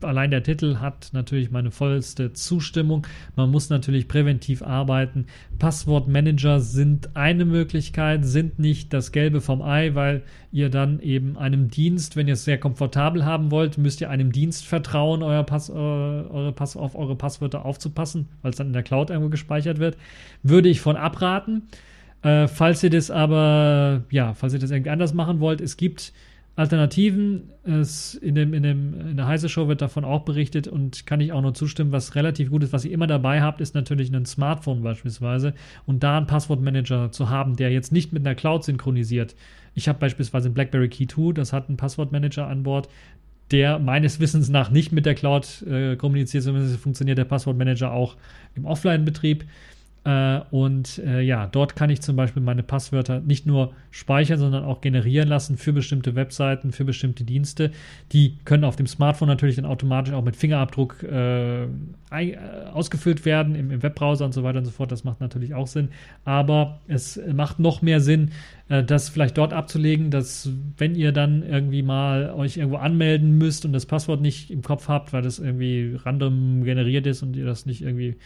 allein der Titel hat natürlich meine vollste Zustimmung. Man muss natürlich präventiv arbeiten. Passwortmanager sind eine Möglichkeit, sind nicht das Gelbe vom Ei, weil ihr dann eben einem Dienst, wenn ihr es sehr komfortabel haben wollt, müsst ihr einem Dienst vertrauen, euer Pass, äh, eure Pass, auf eure Passwörter aufzupassen, weil es dann in der Cloud irgendwo gespeichert wird. Würde ich von abraten. Äh, falls ihr das aber, ja, falls ihr das irgendwie anders machen wollt, es gibt Alternativen, es in, dem, in, dem, in der Heise Show wird davon auch berichtet und kann ich auch nur zustimmen, was relativ gut ist. Was ihr immer dabei habt, ist natürlich ein Smartphone beispielsweise und da einen Passwortmanager zu haben, der jetzt nicht mit einer Cloud synchronisiert. Ich habe beispielsweise einen BlackBerry Key 2, das hat einen Passwortmanager an Bord, der meines Wissens nach nicht mit der Cloud äh, kommuniziert, zumindest funktioniert der Passwortmanager auch im Offline-Betrieb. Äh, und äh, ja, dort kann ich zum Beispiel meine Passwörter nicht nur speichern, sondern auch generieren lassen für bestimmte Webseiten, für bestimmte Dienste. Die können auf dem Smartphone natürlich dann automatisch auch mit Fingerabdruck äh, äh, ausgefüllt werden, im, im, Webbrowser und so weiter und so fort. Das macht natürlich auch Sinn. Aber es macht noch mehr Sinn, äh, das vielleicht dort abzulegen, dass wenn ihr dann irgendwie mal euch irgendwo anmelden müsst und das Passwort nicht im Kopf habt, weil das irgendwie random generiert ist und ihr das nicht irgendwie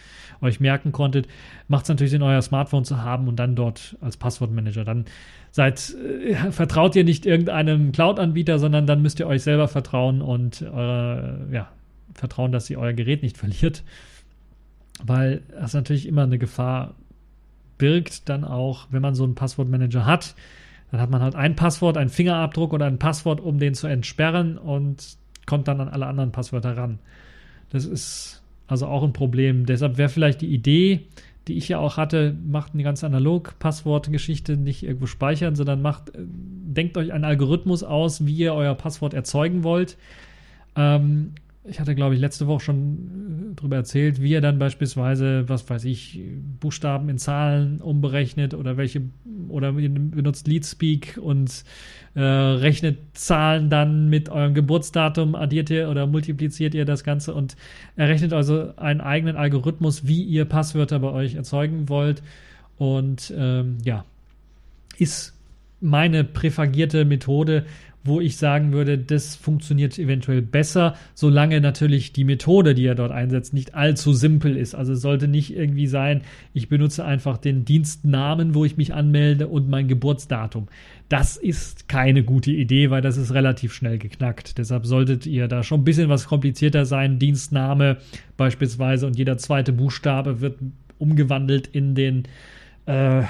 euch merken konntet, macht es natürlich Sinn, euer Smartphone zu haben und dann dort als Passwortmanager. Dann seid, äh, vertraut ihr nicht irgendeinem Cloud-Anbieter, sondern dann müsst ihr euch selber vertrauen und eure, ja, vertrauen, dass ihr euer Gerät nicht verliert. Weil das natürlich immer eine Gefahr birgt dann auch, wenn man so einen Passwortmanager hat, dann hat man halt ein Passwort, einen Fingerabdruck oder ein Passwort, um den zu entsperren und kommt dann an alle anderen Passwörter ran. Das ist also auch ein Problem. Deshalb wäre vielleicht die Idee, die ich ja auch hatte, macht eine ganz analog Passwortgeschichte nicht irgendwo speichern, sondern macht, denkt euch einen Algorithmus aus, wie ihr euer Passwort erzeugen wollt. Ähm, ich hatte, glaube ich, letzte Woche schon äh, darüber erzählt, wie er dann beispielsweise, was weiß ich, Buchstaben in Zahlen umberechnet oder welche, oder benutzt Leadspeak und äh, rechnet Zahlen dann mit eurem Geburtsdatum, addiert ihr oder multipliziert ihr das Ganze und errechnet also einen eigenen Algorithmus, wie ihr Passwörter bei euch erzeugen wollt. Und ähm, ja, ist meine präfagierte Methode, wo ich sagen würde, das funktioniert eventuell besser, solange natürlich die Methode, die er dort einsetzt, nicht allzu simpel ist. Also es sollte nicht irgendwie sein, ich benutze einfach den Dienstnamen, wo ich mich anmelde und mein Geburtsdatum. Das ist keine gute Idee, weil das ist relativ schnell geknackt. Deshalb solltet ihr da schon ein bisschen was komplizierter sein. Dienstname beispielsweise und jeder zweite Buchstabe wird umgewandelt in den äh,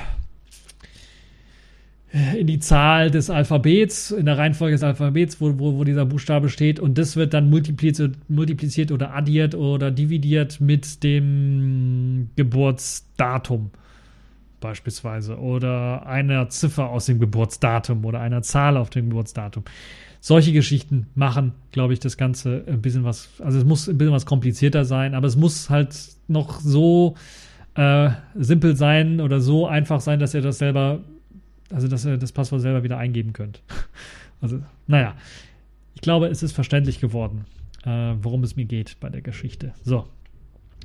in die Zahl des Alphabets, in der Reihenfolge des Alphabets, wo, wo, wo dieser Buchstabe steht. Und das wird dann multipliziert, multipliziert oder addiert oder dividiert mit dem Geburtsdatum beispielsweise oder einer Ziffer aus dem Geburtsdatum oder einer Zahl auf dem Geburtsdatum. Solche Geschichten machen, glaube ich, das Ganze ein bisschen was, also es muss ein bisschen was komplizierter sein, aber es muss halt noch so äh, simpel sein oder so einfach sein, dass ihr das selber also dass ihr das Passwort selber wieder eingeben könnt. Also, naja, ich glaube, es ist verständlich geworden, äh, worum es mir geht bei der Geschichte. So,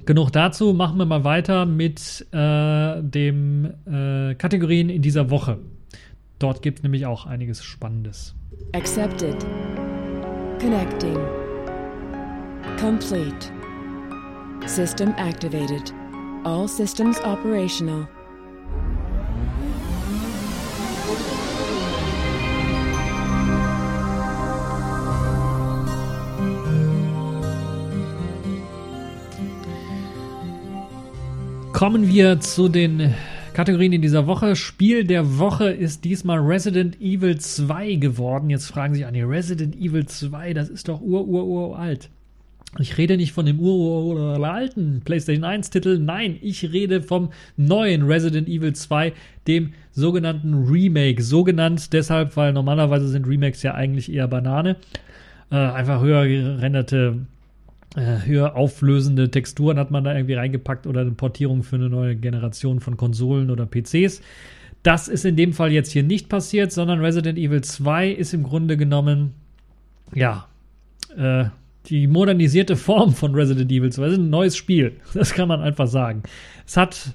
genug dazu. Machen wir mal weiter mit äh, den äh, Kategorien in dieser Woche. Dort gibt es nämlich auch einiges Spannendes. Accepted. Connecting. Complete. System activated. All systems operational. Kommen wir zu den Kategorien in dieser Woche. Spiel der Woche ist diesmal Resident Evil 2 geworden. Jetzt fragen sich an, Resident Evil 2, das ist doch ur, ur, ur alt. Ich rede nicht von dem ur, ur, ur alten PlayStation 1 Titel. Nein, ich rede vom neuen Resident Evil 2, dem sogenannten Remake. So genannt deshalb, weil normalerweise sind Remakes ja eigentlich eher Banane. Äh, einfach höher gerenderte höher auflösende Texturen hat man da irgendwie reingepackt oder eine Portierung für eine neue Generation von Konsolen oder PCs. Das ist in dem Fall jetzt hier nicht passiert, sondern Resident Evil 2 ist im Grunde genommen, ja, äh, die modernisierte Form von Resident Evil 2. Es ist ein neues Spiel. Das kann man einfach sagen. Es hat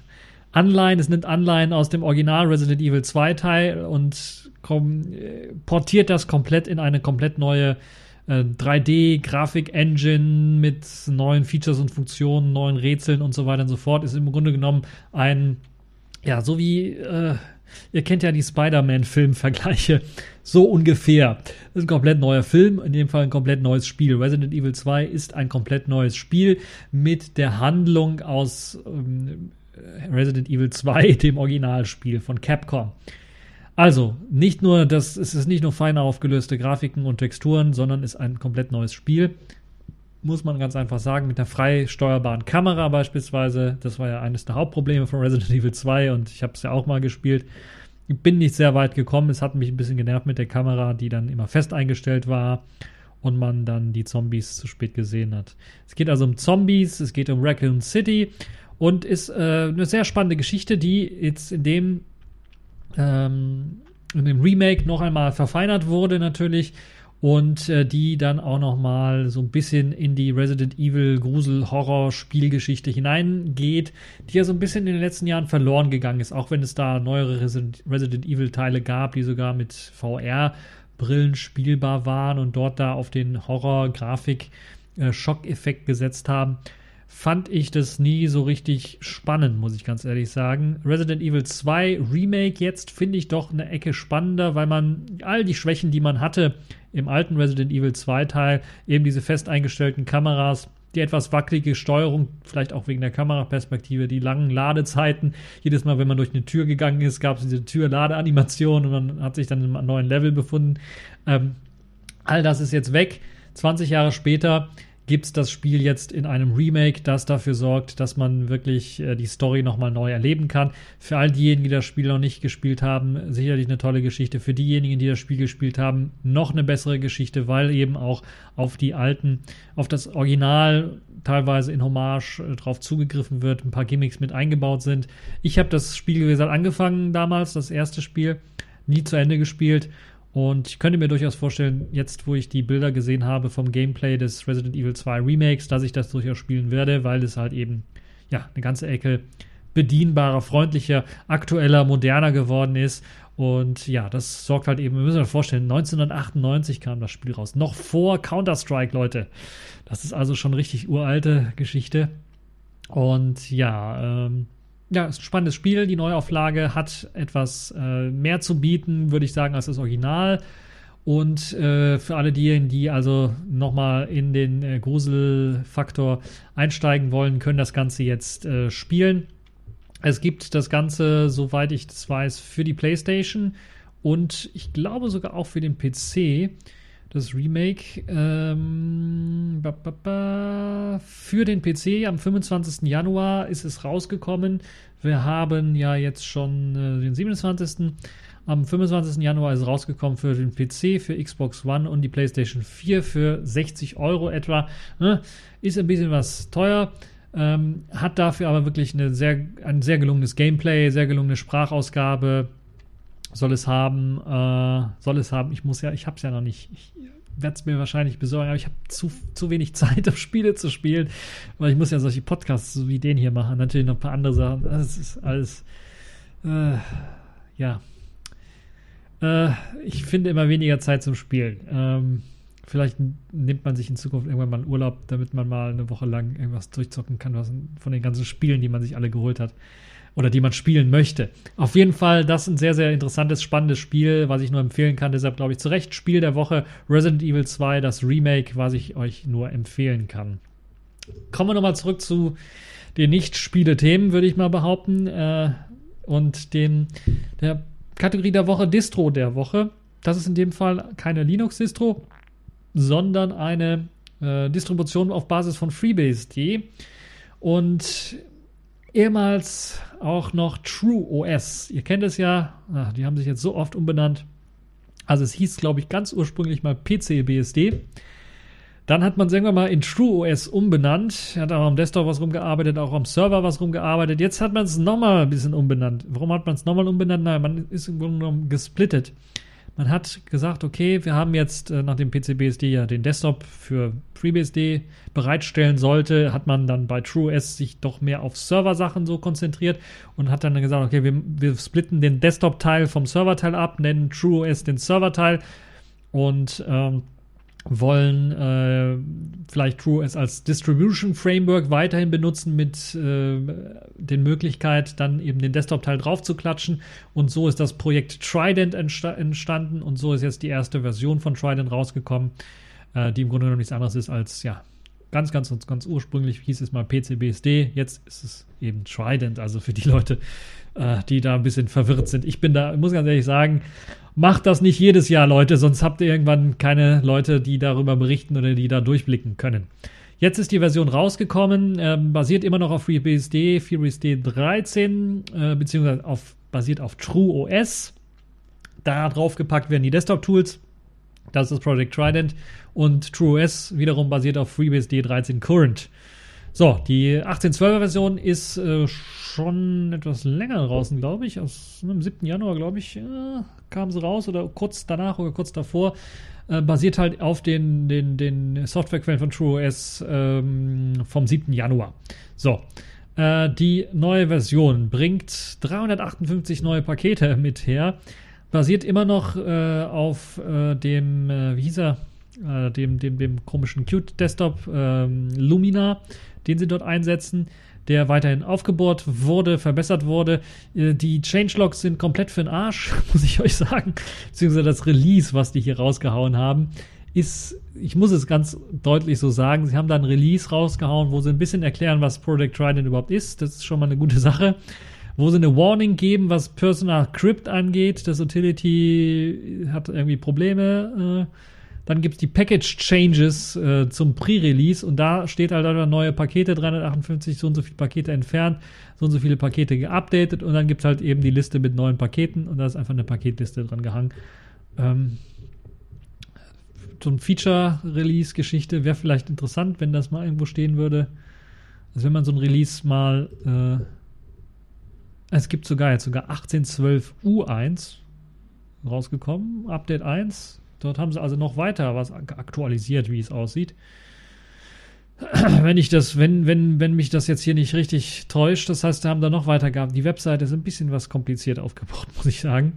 Anleihen, es nimmt Anleihen aus dem Original Resident Evil 2 Teil und äh, portiert das komplett in eine komplett neue äh, 3D-Grafik-Engine mit neuen Features und Funktionen, neuen Rätseln und so weiter und so fort. Ist im Grunde genommen ein, ja, so wie, äh, ihr kennt ja die Spider-Man-Film-Vergleiche, so ungefähr. Das ist ein komplett neuer Film, in dem Fall ein komplett neues Spiel. Resident Evil 2 ist ein komplett neues Spiel mit der Handlung aus ähm, Resident Evil 2, dem Originalspiel von Capcom. Also, nicht nur das, es ist nicht nur fein aufgelöste Grafiken und Texturen, sondern ist ein komplett neues Spiel. Muss man ganz einfach sagen, mit einer frei steuerbaren Kamera beispielsweise. Das war ja eines der Hauptprobleme von Resident Evil 2 und ich habe es ja auch mal gespielt. Ich bin nicht sehr weit gekommen. Es hat mich ein bisschen genervt mit der Kamera, die dann immer fest eingestellt war und man dann die Zombies zu spät gesehen hat. Es geht also um Zombies, es geht um Raccoon City und ist äh, eine sehr spannende Geschichte, die jetzt in dem ähm, in dem Remake noch einmal verfeinert wurde natürlich und äh, die dann auch noch mal so ein bisschen in die Resident Evil Grusel Horror Spielgeschichte hineingeht, die ja so ein bisschen in den letzten Jahren verloren gegangen ist, auch wenn es da neuere Resident, Evil Teile gab, die sogar mit VR Brillen spielbar waren und dort da auf den Horror Grafik äh, Schockeffekt gesetzt haben fand ich das nie so richtig spannend, muss ich ganz ehrlich sagen. Resident Evil 2 Remake jetzt finde ich doch eine Ecke spannender, weil man all die Schwächen, die man hatte im alten Resident Evil 2 Teil, eben diese fest eingestellten Kameras, die etwas wackelige Steuerung, vielleicht auch wegen der Kameraperspektive, die langen Ladezeiten. Jedes Mal, wenn man durch eine Tür gegangen ist, gab es diese Tür-Ladeanimation und man hat sich dann in einem neuen Level befunden. Ähm, all das ist jetzt weg. 20 Jahre später gibt es das Spiel jetzt in einem Remake, das dafür sorgt, dass man wirklich äh, die Story nochmal neu erleben kann. Für all diejenigen, die das Spiel noch nicht gespielt haben, sicherlich eine tolle Geschichte. Für diejenigen, die das Spiel gespielt haben, noch eine bessere Geschichte, weil eben auch auf die alten, auf das Original teilweise in Hommage äh, drauf zugegriffen wird, ein paar Gimmicks mit eingebaut sind. Ich habe das Spiel, wie gesagt, angefangen damals, das erste Spiel, nie zu Ende gespielt und ich könnte mir durchaus vorstellen, jetzt wo ich die Bilder gesehen habe vom Gameplay des Resident Evil 2 Remakes, dass ich das durchaus spielen werde, weil es halt eben ja eine ganze Ecke bedienbarer, freundlicher, aktueller, moderner geworden ist. Und ja, das sorgt halt eben, wir müssen uns vorstellen, 1998 kam das Spiel raus. Noch vor Counter-Strike, Leute. Das ist also schon richtig uralte Geschichte. Und ja, ähm, ja, ist ein spannendes Spiel. Die Neuauflage hat etwas äh, mehr zu bieten, würde ich sagen, als das Original. Und äh, für alle diejenigen, die also nochmal in den äh, Gruselfaktor einsteigen wollen, können das Ganze jetzt äh, spielen. Es gibt das Ganze, soweit ich das weiß, für die PlayStation und ich glaube sogar auch für den PC das Remake ähm, ba, ba, ba, für den PC am 25. Januar ist es rausgekommen. Wir haben ja jetzt schon äh, den 27. Am 25. Januar ist es rausgekommen für den PC, für Xbox One und die PlayStation 4 für 60 Euro etwa. Ne? Ist ein bisschen was teuer. Ähm, hat dafür aber wirklich eine sehr, ein sehr gelungenes Gameplay, sehr gelungene Sprachausgabe, soll es haben, äh, soll es haben. Ich muss ja, ich habe es ja noch nicht. Ich werde es mir wahrscheinlich besorgen, aber ich habe zu, zu wenig Zeit, um Spiele zu spielen, weil ich muss ja solche Podcasts wie den hier machen. Natürlich noch ein paar andere Sachen. Das ist alles, äh, ja. Äh, ich finde immer weniger Zeit zum Spielen. Ähm, vielleicht nimmt man sich in Zukunft irgendwann mal einen Urlaub, damit man mal eine Woche lang irgendwas durchzocken kann, was von den ganzen Spielen, die man sich alle geholt hat oder die man spielen möchte. Auf jeden Fall, das ist ein sehr, sehr interessantes, spannendes Spiel, was ich nur empfehlen kann. Deshalb glaube ich zu Recht Spiel der Woche Resident Evil 2, das Remake, was ich euch nur empfehlen kann. Kommen wir nochmal zurück zu den Nicht-Spiele-Themen, würde ich mal behaupten. Äh, und den, der Kategorie der Woche, Distro der Woche. Das ist in dem Fall keine Linux-Distro, sondern eine äh, Distribution auf Basis von FreeBSD. Und ehemals auch noch True OS. Ihr kennt es ja, ach, die haben sich jetzt so oft umbenannt. Also es hieß, glaube ich, ganz ursprünglich mal PCBSD. Dann hat man es irgendwann mal in True OS umbenannt. Hat auch am Desktop was rumgearbeitet, auch am Server was rumgearbeitet. Jetzt hat man es nochmal ein bisschen umbenannt. Warum hat man es nochmal umbenannt? Nein, man ist im Grunde genommen gesplittet. Man hat gesagt, okay, wir haben jetzt, äh, nachdem PCBSD ja den Desktop für FreeBSD bereitstellen sollte, hat man dann bei TrueOS sich doch mehr auf Server-Sachen so konzentriert und hat dann gesagt, okay, wir, wir splitten den Desktop-Teil vom Server-Teil ab, nennen TrueOS den Server-Teil und ähm, wollen äh, vielleicht TrueOS als Distribution Framework weiterhin benutzen mit äh, den Möglichkeit, dann eben den Desktop-Teil drauf zu klatschen. Und so ist das Projekt Trident entsta entstanden und so ist jetzt die erste Version von Trident rausgekommen, äh, die im Grunde genommen nichts anderes ist als, ja, ganz, ganz, ganz ursprünglich hieß es mal PCBSD, jetzt ist es eben Trident, also für die Leute, äh, die da ein bisschen verwirrt sind. Ich bin da, muss ganz ehrlich sagen, Macht das nicht jedes Jahr, Leute, sonst habt ihr irgendwann keine Leute, die darüber berichten oder die da durchblicken können. Jetzt ist die Version rausgekommen, äh, basiert immer noch auf FreeBSD, FreeBSD 13, äh, beziehungsweise auf, basiert auf TrueOS. Da draufgepackt werden die Desktop-Tools. Das ist Project Trident. Und TrueOS wiederum basiert auf FreeBSD 13 Current. So, die 1812er Version ist äh, schon etwas länger draußen, glaube ich. Aus dem 7. Januar, glaube ich, äh, kam sie raus oder kurz danach oder kurz davor. Äh, basiert halt auf den, den, den Softwarequellen von TrueOS ähm, vom 7. Januar. So, äh, die neue Version bringt 358 neue Pakete mit her. Basiert immer noch äh, auf äh, dem, wie hieß er? dem, dem, dem komischen Qt Desktop ähm, Lumina den sie dort einsetzen, der weiterhin aufgebohrt wurde, verbessert wurde. Äh, die Changelogs sind komplett für den Arsch, muss ich euch sagen. Beziehungsweise das Release, was die hier rausgehauen haben, ist, ich muss es ganz deutlich so sagen, sie haben da ein Release rausgehauen, wo sie ein bisschen erklären, was Project Trident überhaupt ist. Das ist schon mal eine gute Sache. Wo sie eine Warning geben, was Personal Crypt angeht. Das Utility hat irgendwie Probleme. Äh, dann gibt es die Package Changes äh, zum Pre-Release und da steht halt einfach neue Pakete, 358, so und so viele Pakete entfernt, so und so viele Pakete geupdatet und dann gibt es halt eben die Liste mit neuen Paketen und da ist einfach eine Paketliste dran gehangen. Ähm, so ein Feature-Release-Geschichte wäre vielleicht interessant, wenn das mal irgendwo stehen würde. Also wenn man so ein Release mal äh, es gibt sogar jetzt sogar 1812 U1 rausgekommen, Update 1, Dort haben sie also noch weiter was aktualisiert, wie es aussieht. Wenn ich das, wenn, wenn, wenn mich das jetzt hier nicht richtig täuscht, das heißt, sie haben da noch weiter gehabt. Die Webseite ist ein bisschen was kompliziert aufgebaut, muss ich sagen.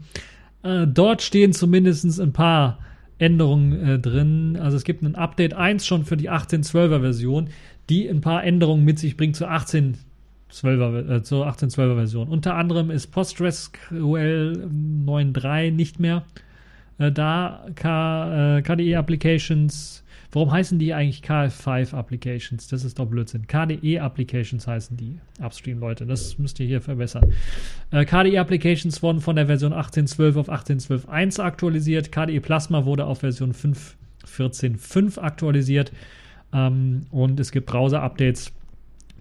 Äh, dort stehen zumindest ein paar Änderungen äh, drin. Also es gibt ein Update 1 schon für die 1812er Version, die ein paar Änderungen mit sich bringt zur 1812er, äh, zur 1812er Version. Unter anderem ist PostgreSQL 9.3 nicht mehr äh, da K, äh, KDE Applications, warum heißen die eigentlich KF5 Applications? Das ist doch Blödsinn. KDE Applications heißen die Upstream, Leute. Das müsst ihr hier verbessern. Äh, KDE Applications wurden von der Version 18.12 auf 18.12.1 aktualisiert. KDE Plasma wurde auf Version 5.14.5 aktualisiert. Ähm, und es gibt Browser-Updates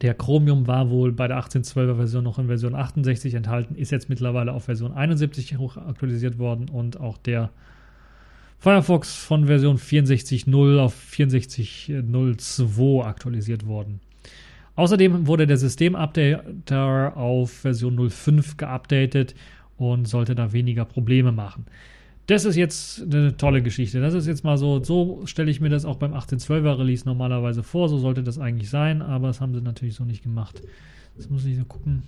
der Chromium war wohl bei der 1812er Version noch in Version 68 enthalten, ist jetzt mittlerweile auf Version 71 hoch aktualisiert worden und auch der Firefox von Version 64.0 auf 64.02 aktualisiert worden. Außerdem wurde der Systemupdater auf Version 05 geupdatet und sollte da weniger Probleme machen. Das ist jetzt eine tolle Geschichte. Das ist jetzt mal so, so stelle ich mir das auch beim 1812er Release normalerweise vor. So sollte das eigentlich sein, aber das haben sie natürlich so nicht gemacht. Jetzt muss ich so gucken.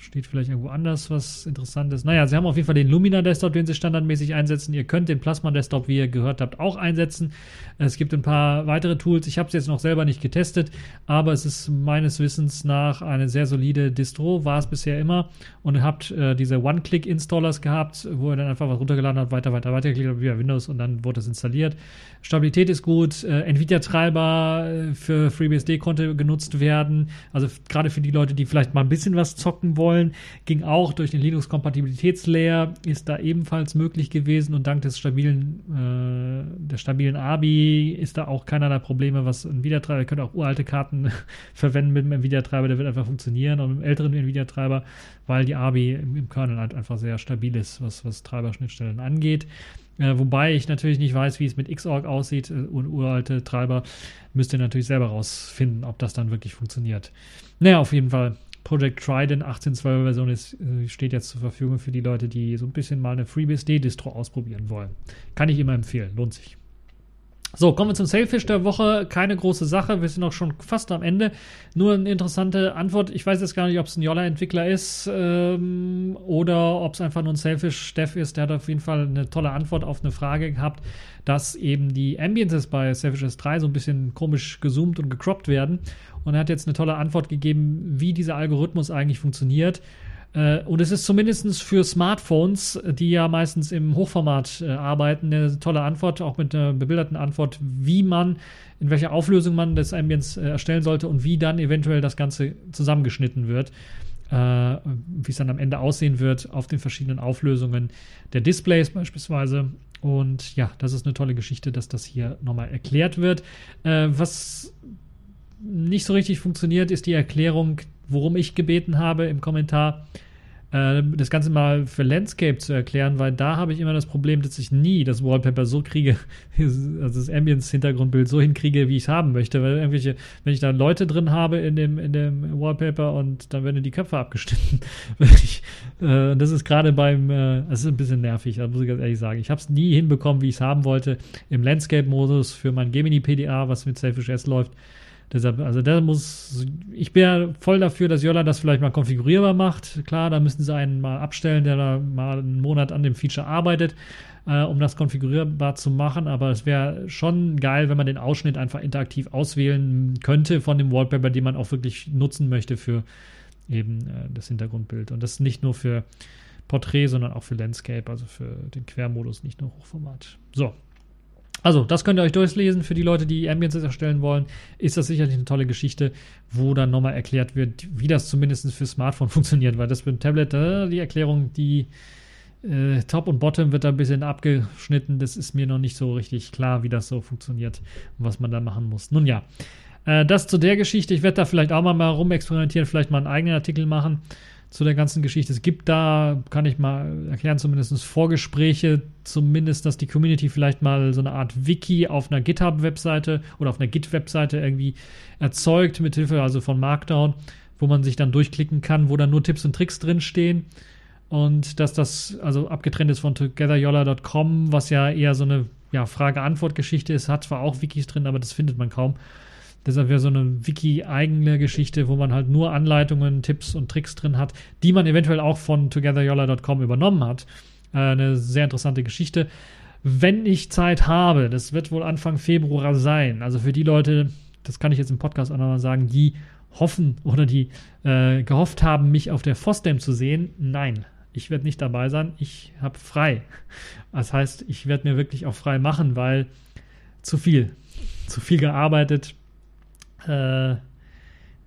Steht vielleicht irgendwo anders was Interessantes. Naja, sie haben auf jeden Fall den Lumina Desktop, den sie standardmäßig einsetzen. Ihr könnt den Plasma Desktop, wie ihr gehört habt, auch einsetzen. Es gibt ein paar weitere Tools. Ich habe es jetzt noch selber nicht getestet, aber es ist meines Wissens nach eine sehr solide Distro, war es bisher immer. Und ihr habt äh, diese One-Click-Installers gehabt, wo ihr dann einfach was runtergeladen habt, weiter, weiter, weiter geklickt habt, via Windows und dann wurde es installiert. Stabilität ist gut. Äh, Nvidia-Treiber äh, für FreeBSD konnte genutzt werden. Also gerade für die Leute, die vielleicht mal ein bisschen was zocken wollen wollen. Ging auch durch den Linux-Kompatibilitätslayer, ist da ebenfalls möglich gewesen und dank des stabilen, äh, der stabilen ABI ist da auch keinerlei Probleme, was Nvidia-Treiber, ihr könnt auch uralte Karten verwenden mit dem Nvidia-Treiber, der wird einfach funktionieren und mit dem älteren Nvidia-Treiber, weil die ABI im, im, Kernel halt einfach sehr stabil ist, was, was Treiberschnittstellen angeht. Äh, wobei ich natürlich nicht weiß, wie es mit Xorg aussieht äh, und uralte Treiber müsst ihr natürlich selber rausfinden, ob das dann wirklich funktioniert. Naja, auf jeden Fall Project Trident 18.12 Version ist, äh, steht jetzt zur Verfügung für die Leute, die so ein bisschen mal eine FreeBSD-Distro ausprobieren wollen. Kann ich immer empfehlen, lohnt sich. So, kommen wir zum Sailfish der Woche. Keine große Sache. Wir sind auch schon fast am Ende. Nur eine interessante Antwort. Ich weiß jetzt gar nicht, ob es ein Yola-Entwickler ist ähm, oder ob es einfach nur ein Sailfish-Dev ist. Der hat auf jeden Fall eine tolle Antwort auf eine Frage gehabt, dass eben die Ambiences bei Sailfish S3 so ein bisschen komisch gezoomt und gecroppt werden. Und er hat jetzt eine tolle Antwort gegeben, wie dieser Algorithmus eigentlich funktioniert. Äh, und es ist zumindest für Smartphones, die ja meistens im Hochformat äh, arbeiten, eine tolle Antwort, auch mit einer bebilderten Antwort, wie man, in welcher Auflösung man das Ambience äh, erstellen sollte und wie dann eventuell das Ganze zusammengeschnitten wird. wie es dann am Ende aussehen wird auf den verschiedenen Auflösungen der Displays beispielsweise. Und ja, das ist eine tolle Geschichte, dass das hier nochmal erklärt wird. was nicht so richtig funktioniert, ist die Erklärung worum ich gebeten habe im Kommentar, äh, das Ganze mal für Landscape zu erklären, weil da habe ich immer das Problem, dass ich nie das Wallpaper so kriege, also das Ambience-Hintergrundbild so hinkriege, wie ich es haben möchte, weil irgendwelche, wenn ich da Leute drin habe in dem, in dem Wallpaper und dann werden die Köpfe abgeschnitten. äh, das ist gerade beim, äh, das ist ein bisschen nervig, das muss ich ganz ehrlich sagen. Ich habe es nie hinbekommen, wie ich es haben wollte, im Landscape-Modus für mein Gemini PDA, was mit Selfish S läuft Deshalb, also da muss, ich bin ja voll dafür, dass Yola das vielleicht mal konfigurierbar macht. Klar, da müssen sie einen mal abstellen, der da mal einen Monat an dem Feature arbeitet, äh, um das konfigurierbar zu machen. Aber es wäre schon geil, wenn man den Ausschnitt einfach interaktiv auswählen könnte von dem Wallpaper, den man auch wirklich nutzen möchte für eben äh, das Hintergrundbild. Und das nicht nur für Porträt, sondern auch für Landscape, also für den Quermodus, nicht nur Hochformat. So, also, das könnt ihr euch durchlesen. Für die Leute, die Ambiences erstellen wollen, ist das sicherlich eine tolle Geschichte, wo dann nochmal erklärt wird, wie das zumindest für Smartphone funktioniert. Weil das für ein Tablet, äh, die Erklärung, die äh, Top und Bottom wird da ein bisschen abgeschnitten. Das ist mir noch nicht so richtig klar, wie das so funktioniert und was man da machen muss. Nun ja, äh, das zu der Geschichte. Ich werde da vielleicht auch mal rumexperimentieren, vielleicht mal einen eigenen Artikel machen zu der ganzen Geschichte. Es gibt da, kann ich mal erklären, zumindest Vorgespräche, zumindest, dass die Community vielleicht mal so eine Art Wiki auf einer GitHub-Webseite oder auf einer Git-Webseite irgendwie erzeugt, mit Hilfe also von Markdown, wo man sich dann durchklicken kann, wo dann nur Tipps und Tricks drinstehen. Und dass das also abgetrennt ist von togetheryola.com, was ja eher so eine ja, Frage-Antwort-Geschichte ist, hat zwar auch Wikis drin, aber das findet man kaum. Deshalb wäre so eine Wiki-eigene Geschichte, wo man halt nur Anleitungen, Tipps und Tricks drin hat, die man eventuell auch von togetheryola.com übernommen hat. Äh, eine sehr interessante Geschichte. Wenn ich Zeit habe, das wird wohl Anfang Februar sein. Also für die Leute, das kann ich jetzt im Podcast auch nochmal sagen, die hoffen oder die äh, gehofft haben, mich auf der FOSDEM zu sehen. Nein, ich werde nicht dabei sein. Ich habe frei. Das heißt, ich werde mir wirklich auch frei machen, weil zu viel. Zu viel gearbeitet, äh,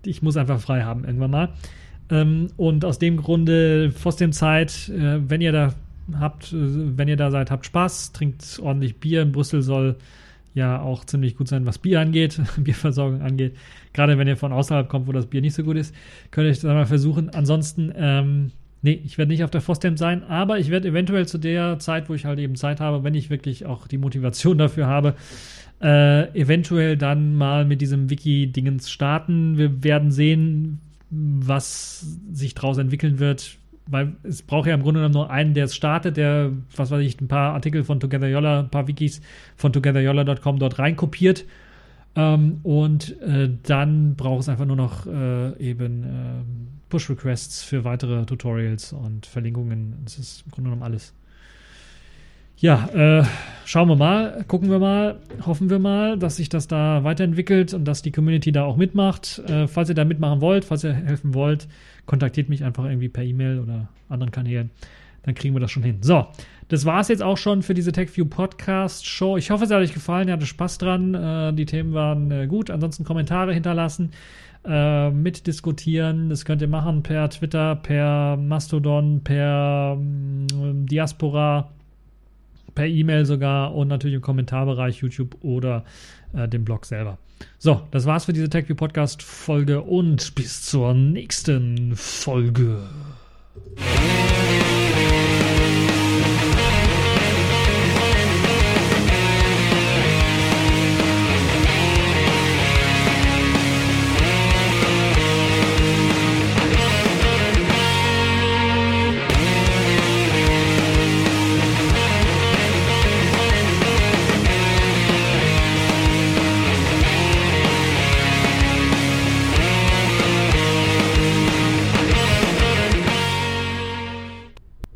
ich muss einfach frei haben irgendwann mal. Ähm, und aus dem Grunde, Zeit, äh, wenn ihr da habt, äh, wenn ihr da seid, habt Spaß, trinkt ordentlich Bier. In Brüssel soll ja auch ziemlich gut sein, was Bier angeht, Bierversorgung angeht. Gerade wenn ihr von außerhalb kommt, wo das Bier nicht so gut ist, könnt ihr dann mal versuchen. Ansonsten, ähm, nee, ich werde nicht auf der Fosdem sein, aber ich werde eventuell zu der Zeit, wo ich halt eben Zeit habe, wenn ich wirklich auch die Motivation dafür habe, äh, eventuell dann mal mit diesem Wiki-Dingens starten. Wir werden sehen, was sich daraus entwickeln wird, weil es braucht ja im Grunde genommen nur einen, der es startet, der, was weiß ich, ein paar Artikel von Together Yolla, ein paar Wikis von togetheryolla.com dort reinkopiert. Ähm, und äh, dann braucht es einfach nur noch äh, eben äh, Push-Requests für weitere Tutorials und Verlinkungen. Das ist im Grunde genommen alles. Ja, äh, schauen wir mal, gucken wir mal, hoffen wir mal, dass sich das da weiterentwickelt und dass die Community da auch mitmacht. Äh, falls ihr da mitmachen wollt, falls ihr helfen wollt, kontaktiert mich einfach irgendwie per E-Mail oder anderen Kanälen. Dann kriegen wir das schon hin. So, das war es jetzt auch schon für diese TechView Podcast Show. Ich hoffe, es hat euch gefallen. Ihr hattet Spaß dran. Äh, die Themen waren äh, gut. Ansonsten Kommentare hinterlassen, äh, mitdiskutieren. Das könnt ihr machen per Twitter, per Mastodon, per ähm, Diaspora per E-Mail sogar und natürlich im Kommentarbereich YouTube oder äh, dem Blog selber. So, das war's für diese TechView Podcast Folge und bis zur nächsten Folge.